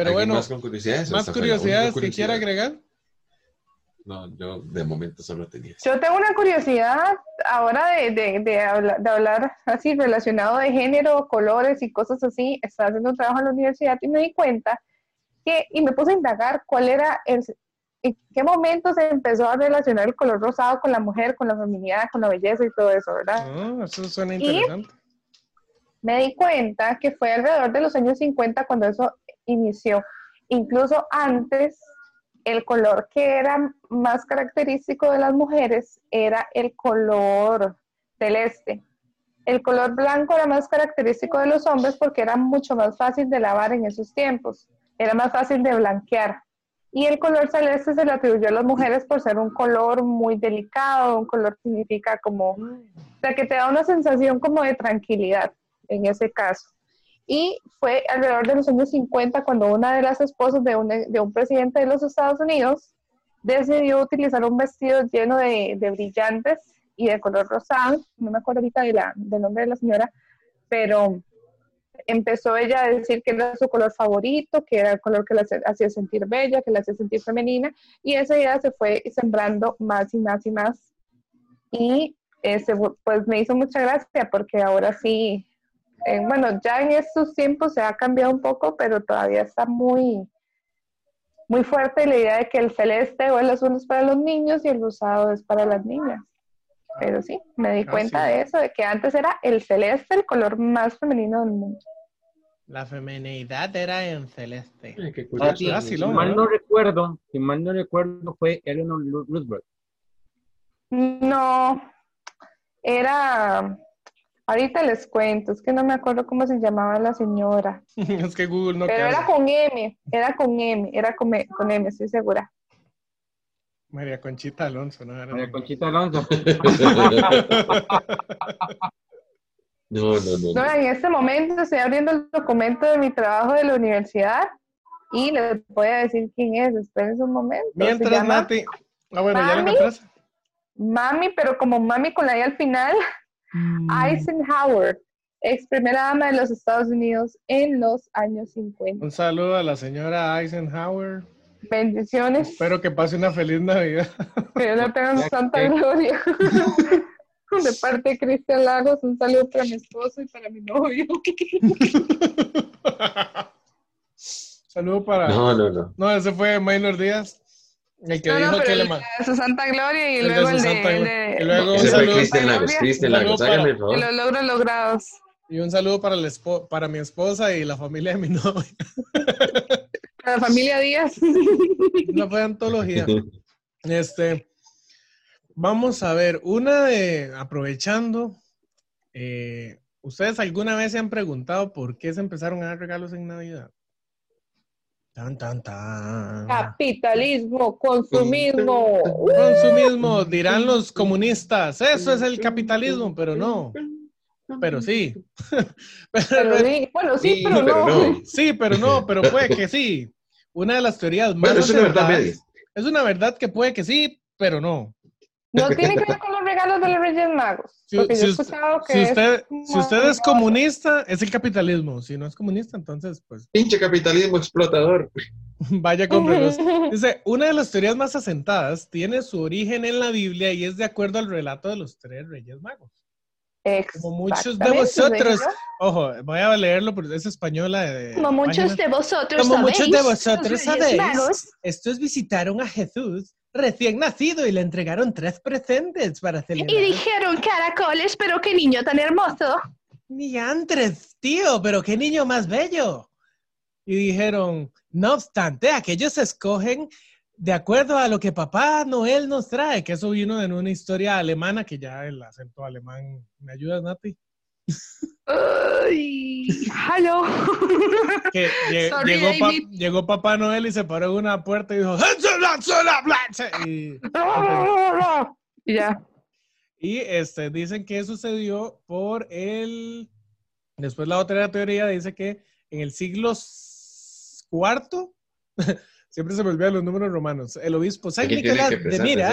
Pero ¿Alguien bueno, más con curiosidades? más curiosidades que quiera agregar. No, yo de momento solo tenía. eso. Yo tengo una curiosidad ahora de, de, de, habla- de hablar así relacionado de género, colores y cosas así. Estaba haciendo un trabajo en la universidad y me di cuenta que, y me puse a indagar cuál era el, en qué momento se empezó a relacionar el color rosado con la mujer, con la feminidad, con la belleza y todo eso, ¿verdad? Ah, eso suena Y- interesante. me di cuenta que fue alrededor de los años 50 cuando eso inició. Incluso antes, el color que era más característico de las mujeres era el color celeste. El color blanco era más característico de los hombres porque era mucho más fácil de lavar en esos tiempos. Era más fácil de blanquear. Y el color celeste se le atribuyó a las mujeres por ser un color muy delicado, un color que significa como, o sea, que te da una sensación como de tranquilidad en ese caso. Y fue alrededor de los años 50 cuando una de las esposas de un, de un presidente de los Estados Unidos decidió utilizar un vestido lleno de, de brillantes y de color rosado, no me acuerdo ahorita de la, del nombre de la señora, pero empezó ella a decir que era su color favorito, que era el color que la hacía sentir bella, que la hacía sentir femenina, y esa idea se fue sembrando más y más y más. Y ese, pues me hizo mucha gracia porque ahora sí, eh, bueno, ya en estos tiempos se ha cambiado un poco, pero todavía está muy, muy fuerte la idea de que el celeste o el azul es para los niños y el rosado es para las niñas. Pero sí, me di Ah, cuenta sí. de eso, de que antes era el celeste el color más femenino del mundo. La feminidad era en celeste. Ah, curioso. Ah, si mal ¿no? recuerdo, si mal no recuerdo, fue Eleanor Roosevelt. No, era, ahorita les cuento, es que no me acuerdo cómo se llamaba la señora, [LAUGHS] es que Google no pero era con M, era con M, era con, E- con M, estoy segura. María Conchita Alonso, ¿no? Era María de- Conchita Alonso. [LAUGHS] No, no, no. No, no. en este momento estoy abriendo el documento de mi trabajo de la universidad y les voy a decir quién es. Esperen un momento. Se Mientras, llama Nati. Ah, bueno, ya lo Mami. encontraste. Mami, pero como mami con la I al final, Mm. Eisenhower, ex primera dama de los Estados Unidos en los años 50. Un saludo a la señora Eisenhower. Bendiciones. Espero que pase una feliz Navidad. [LAUGHS] Que Dios la tenga santa gloria. [LAUGHS] De parte de Cristian Lagos, un saludo para mi esposo y para mi novio. [LAUGHS] Saludo para. No, no, no. No, ese fue Maynor Díaz. El que No, no, dijo pero que le el su santa gloria y El luego su el de, santa el gloria. de- Y luego un Ese saludo- Cristian Gloria. Lagos. Cristian Un saludo Lagos, hágame el de favor. los logros logrados. Y un saludo para, el espo- para mi esposa y la familia de mi [LAUGHS] novia. Para la familia Díaz. [LAUGHS] Una fue antología. [LAUGHS] Este, vamos a ver, una de, aprovechando, eh, ¿ustedes alguna vez se han preguntado por qué se empezaron a dar regalos en Navidad? Tan, tan, tan. Capitalismo, consumismo. Consumismo, dirán los comunistas, eso es el capitalismo, pero no, pero sí. [LAUGHS] Pero sí, bueno, sí, Sí, pero, pero no. no. Sí, pero no, pero puede que sí. Una de las teorías más Bueno, es una verdad acertadas- media. Es una verdad que puede que sí, pero no. No tiene que ver con los regalos de los Reyes Magos. Si- Porque si yo he usted- escuchado que Si es- usted, si usted es comunista, es el capitalismo. Si no es comunista, entonces, pues, Pinche capitalismo explotador. [LAUGHS] vaya cómprelos. [LAUGHS] Dice, una de las teorías más asentadas tiene su origen en la Biblia y es de acuerdo al relato de los tres reyes magos. Como muchos de vosotros, ojo, voy a leerlo porque es española. de- Como muchos página. de vosotros Como muchos sabéis, de vosotros sabéis, estos visitaron a Jesús recién nacido y le entregaron tres presentes para celebrar. y dijeron caracoles, pero qué niño tan hermoso. Diantres, tío, pero qué niño más bello. Y dijeron, no obstante, aquellos escogen de acuerdo a lo que Papá Noel nos trae, que eso vino en una historia alemana que ya el acento alemán. ¿Me ayudas, Nati? Ay, hello. [LAUGHS] Que lle- Sorry, llegó, pa- llegó Papá Noel y se paró en una puerta y dijo, y, [LAUGHS] Y ya. y este, dicen que sucedió por el... Después la otra teoría dice que en el siglo cuarto, siempre se me olvidan los números romanos, el obispo San Nicolás de Mira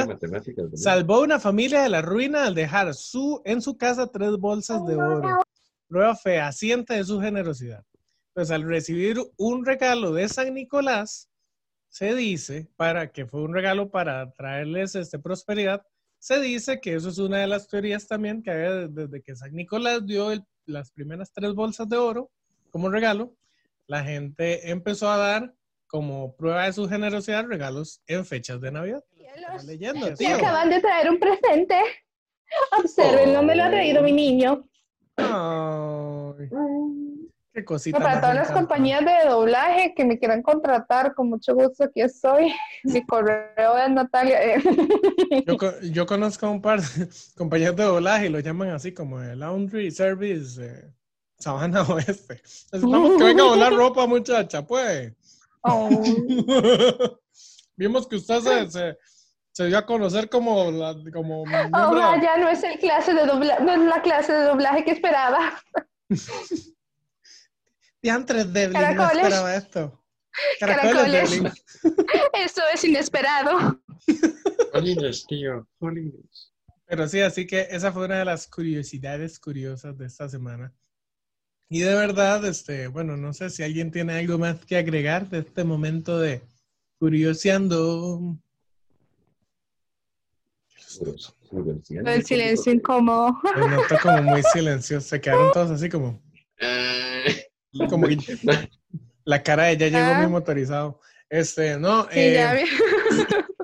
salvó una familia de la ruina al dejar su, en su casa tres bolsas de oro. Prueba fehaciente de su generosidad. Pues al recibir un regalo de San Nicolás, se dice, para que fue un regalo para traerles este, prosperidad, se dice que eso es una de las teorías también que había desde, desde que San Nicolás dio el- las primeras tres bolsas de oro como regalo, la gente empezó a dar como prueba de su generosidad regalos en fechas de Navidad. Leyendo, Me tío. acaban de traer un presente. Observen, no me lo ha traído mi niño. Ay, qué cosita. No, para todas las compañías de doblaje que me quieran contratar, con mucho gusto aquí estoy. [LAUGHS] Mi correo es Natalia. eh. Yo, [LAUGHS] yo conozco a un par de [LAUGHS] compañías de doblaje y lo llaman así como el Laundry Service eh, Sabana Oeste. Necesitamos que venga a volar ropa, muchacha, pues. Oh, [LAUGHS] Vimos que usted se, se, se dio a conocer como, la, como oh, vaya, no es el clase de dobla- no es la clase de doblaje que esperaba. [LAUGHS] Diantres, Devlin, no Caracoles. esperaba esto. Caracoles, Caracoles. Devlin. [LAUGHS] Eso es inesperado. Jolines, tío. Jolines. Pero sí, así que esa fue una de las curiosidades curiosas de esta semana. Y de verdad, este, bueno, no sé si alguien tiene algo más que agregar de este momento de curioseando. El silencio incómodo. Me noto como muy silencioso. Se quedaron todos así como, Eh, como que la cara de ya llegó Ah. mi motorizado. Este, no, Sí, eh. [LAUGHS]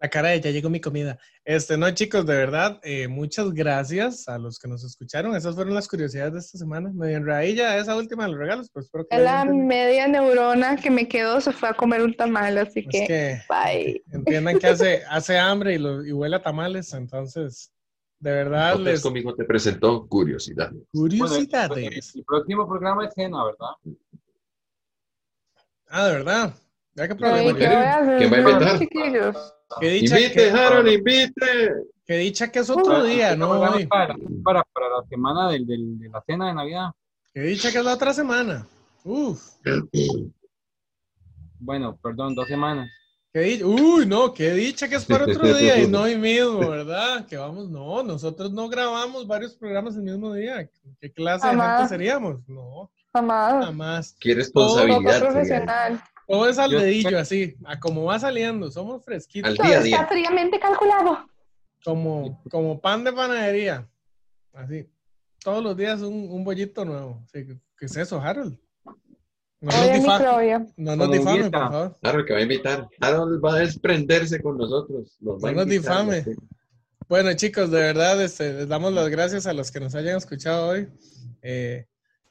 La cara de ya llegó mi comida. Este, no, chicos, de verdad, eh, muchas gracias a los que nos escucharon. Esas fueron las curiosidades de esta semana. Medio enredadilla esa última de los regalos, pues espero que Es la media neurona que me quedó, se fue a comer un tamal, así Es que, que bye. entiendan que hace, hace hambre y, lo, y huele a tamales, entonces, de verdad, López les... conmigo te presentó curiosidad. Bueno, el, Curiosidades. el próximo programa es cena, ¿verdad? Ah, de verdad. Ya que problema. ¿qué? ¿Quién va a invitar? chiquillos? Qué dicha, Invite, qué, Harold, invite. qué Que dicha que es otro Uh, día, no hoy. Para, para, para la semana del, del- de la cena de Navidad. Que dicha que es la otra semana. Uf. [CLEARS THROAT] Bueno, perdón, dos semanas. Qué uy, no, qué dicha que es para otro día y no hoy mismo, ¿verdad? Que vamos, no, nosotros no grabamos varios programas el mismo día. ¿Qué clase de gente seríamos? No, Jamás. jamás. Qué responsabilidad. sería. profesional. Todo es al Yo- dedillo, así, a como va saliendo, somos fresquitos, Al Todo día está fríamente calculado. como, como pan de panadería, así. Todos los días un, un bollito nuevo. Así que, ¿Qué es eso, Harold? No nos, no difame, por favor. Claro que va a invitar. Harold va a desprenderse con nosotros. No nos difame. sí. Bueno, chicos, de verdad, este, les damos las gracias a los que nos hayan escuchado hoy. Eh,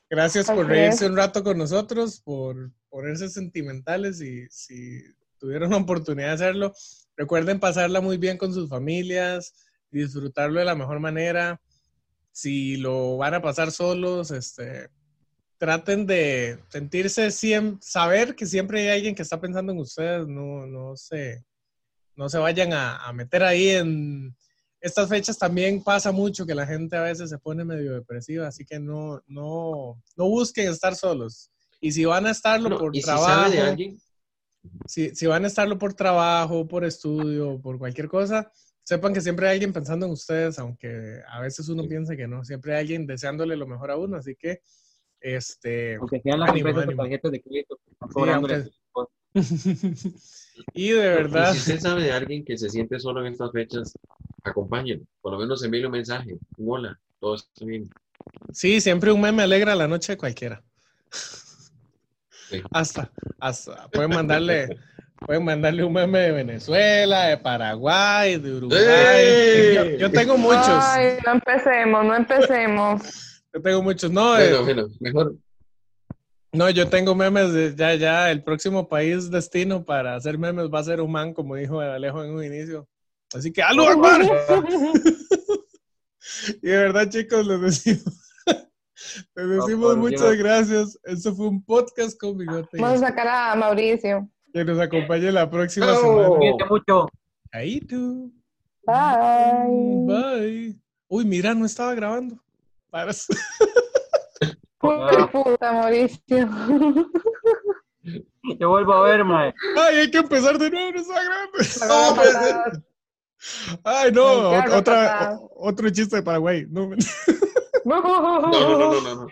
gracias por reírse es. un rato con nosotros, por ponerse sentimentales y si tuvieron [LAUGHS] la oportunidad de hacerlo, recuerden pasarla muy bien con sus familias, disfrutarlo de la mejor manera. Si lo van a pasar solos, este, traten de sentirse siempre, saber que siempre hay alguien que está pensando en ustedes, no, no se, no se vayan a, a meter ahí en estas fechas también pasa mucho que la gente a veces se pone medio depresiva, así que no, no, no busquen estar solos. Y si van a estarlo No, por y si trabajo, sabe de alguien, si, si van a estarlo por trabajo, por estudio, por cualquier cosa, sepan que siempre hay alguien pensando en ustedes, aunque a veces uno piensa que no, siempre hay alguien deseándole lo mejor a uno, así que, este, Aunque sean las Ánimo, ánimo. de tarjetas de crédito Sí, [LAUGHS] y de verdad, y si usted sabe de alguien que se siente solo en estas fechas, acompáñenlo. Por lo menos envíe un mensaje. Un hola. Todo está bien. Sí, siempre un meme alegra la noche de cualquiera. [LAUGHS] Sí. Hasta, hasta, pueden mandarle, [LAUGHS] pueden mandarle un meme de Venezuela, de Paraguay, de Uruguay. ¡Ey! Yo, yo tengo muchos, Ay, no empecemos, no empecemos. yo tengo muchos. No, eh, Bueno, bueno, mejor. no, yo tengo memes de ya, ya, el próximo país destino para hacer memes va a ser Oman, como dijo Alejo en un inicio. Así que, ¡Aló! [LAUGHS] [LAUGHS] Y de verdad, chicos, les decimos, les decimos muchas Dios. gracias. Esto fue un podcast con bigote. Vamos a sacar a Mauricio. Que nos acompañe la próxima semana. Mucho. Ahí tú. Bye. Bye. Uy, mira, no estaba grabando. Para- Hijo de puta, Mauricio. Te vuelvo a ver, mae. Ay, hay que empezar de nuevo, no estaba grabando. Ay, no, otra, otro chiste de Paraguay. No, No, [LAUGHS] no, no, no, no, no.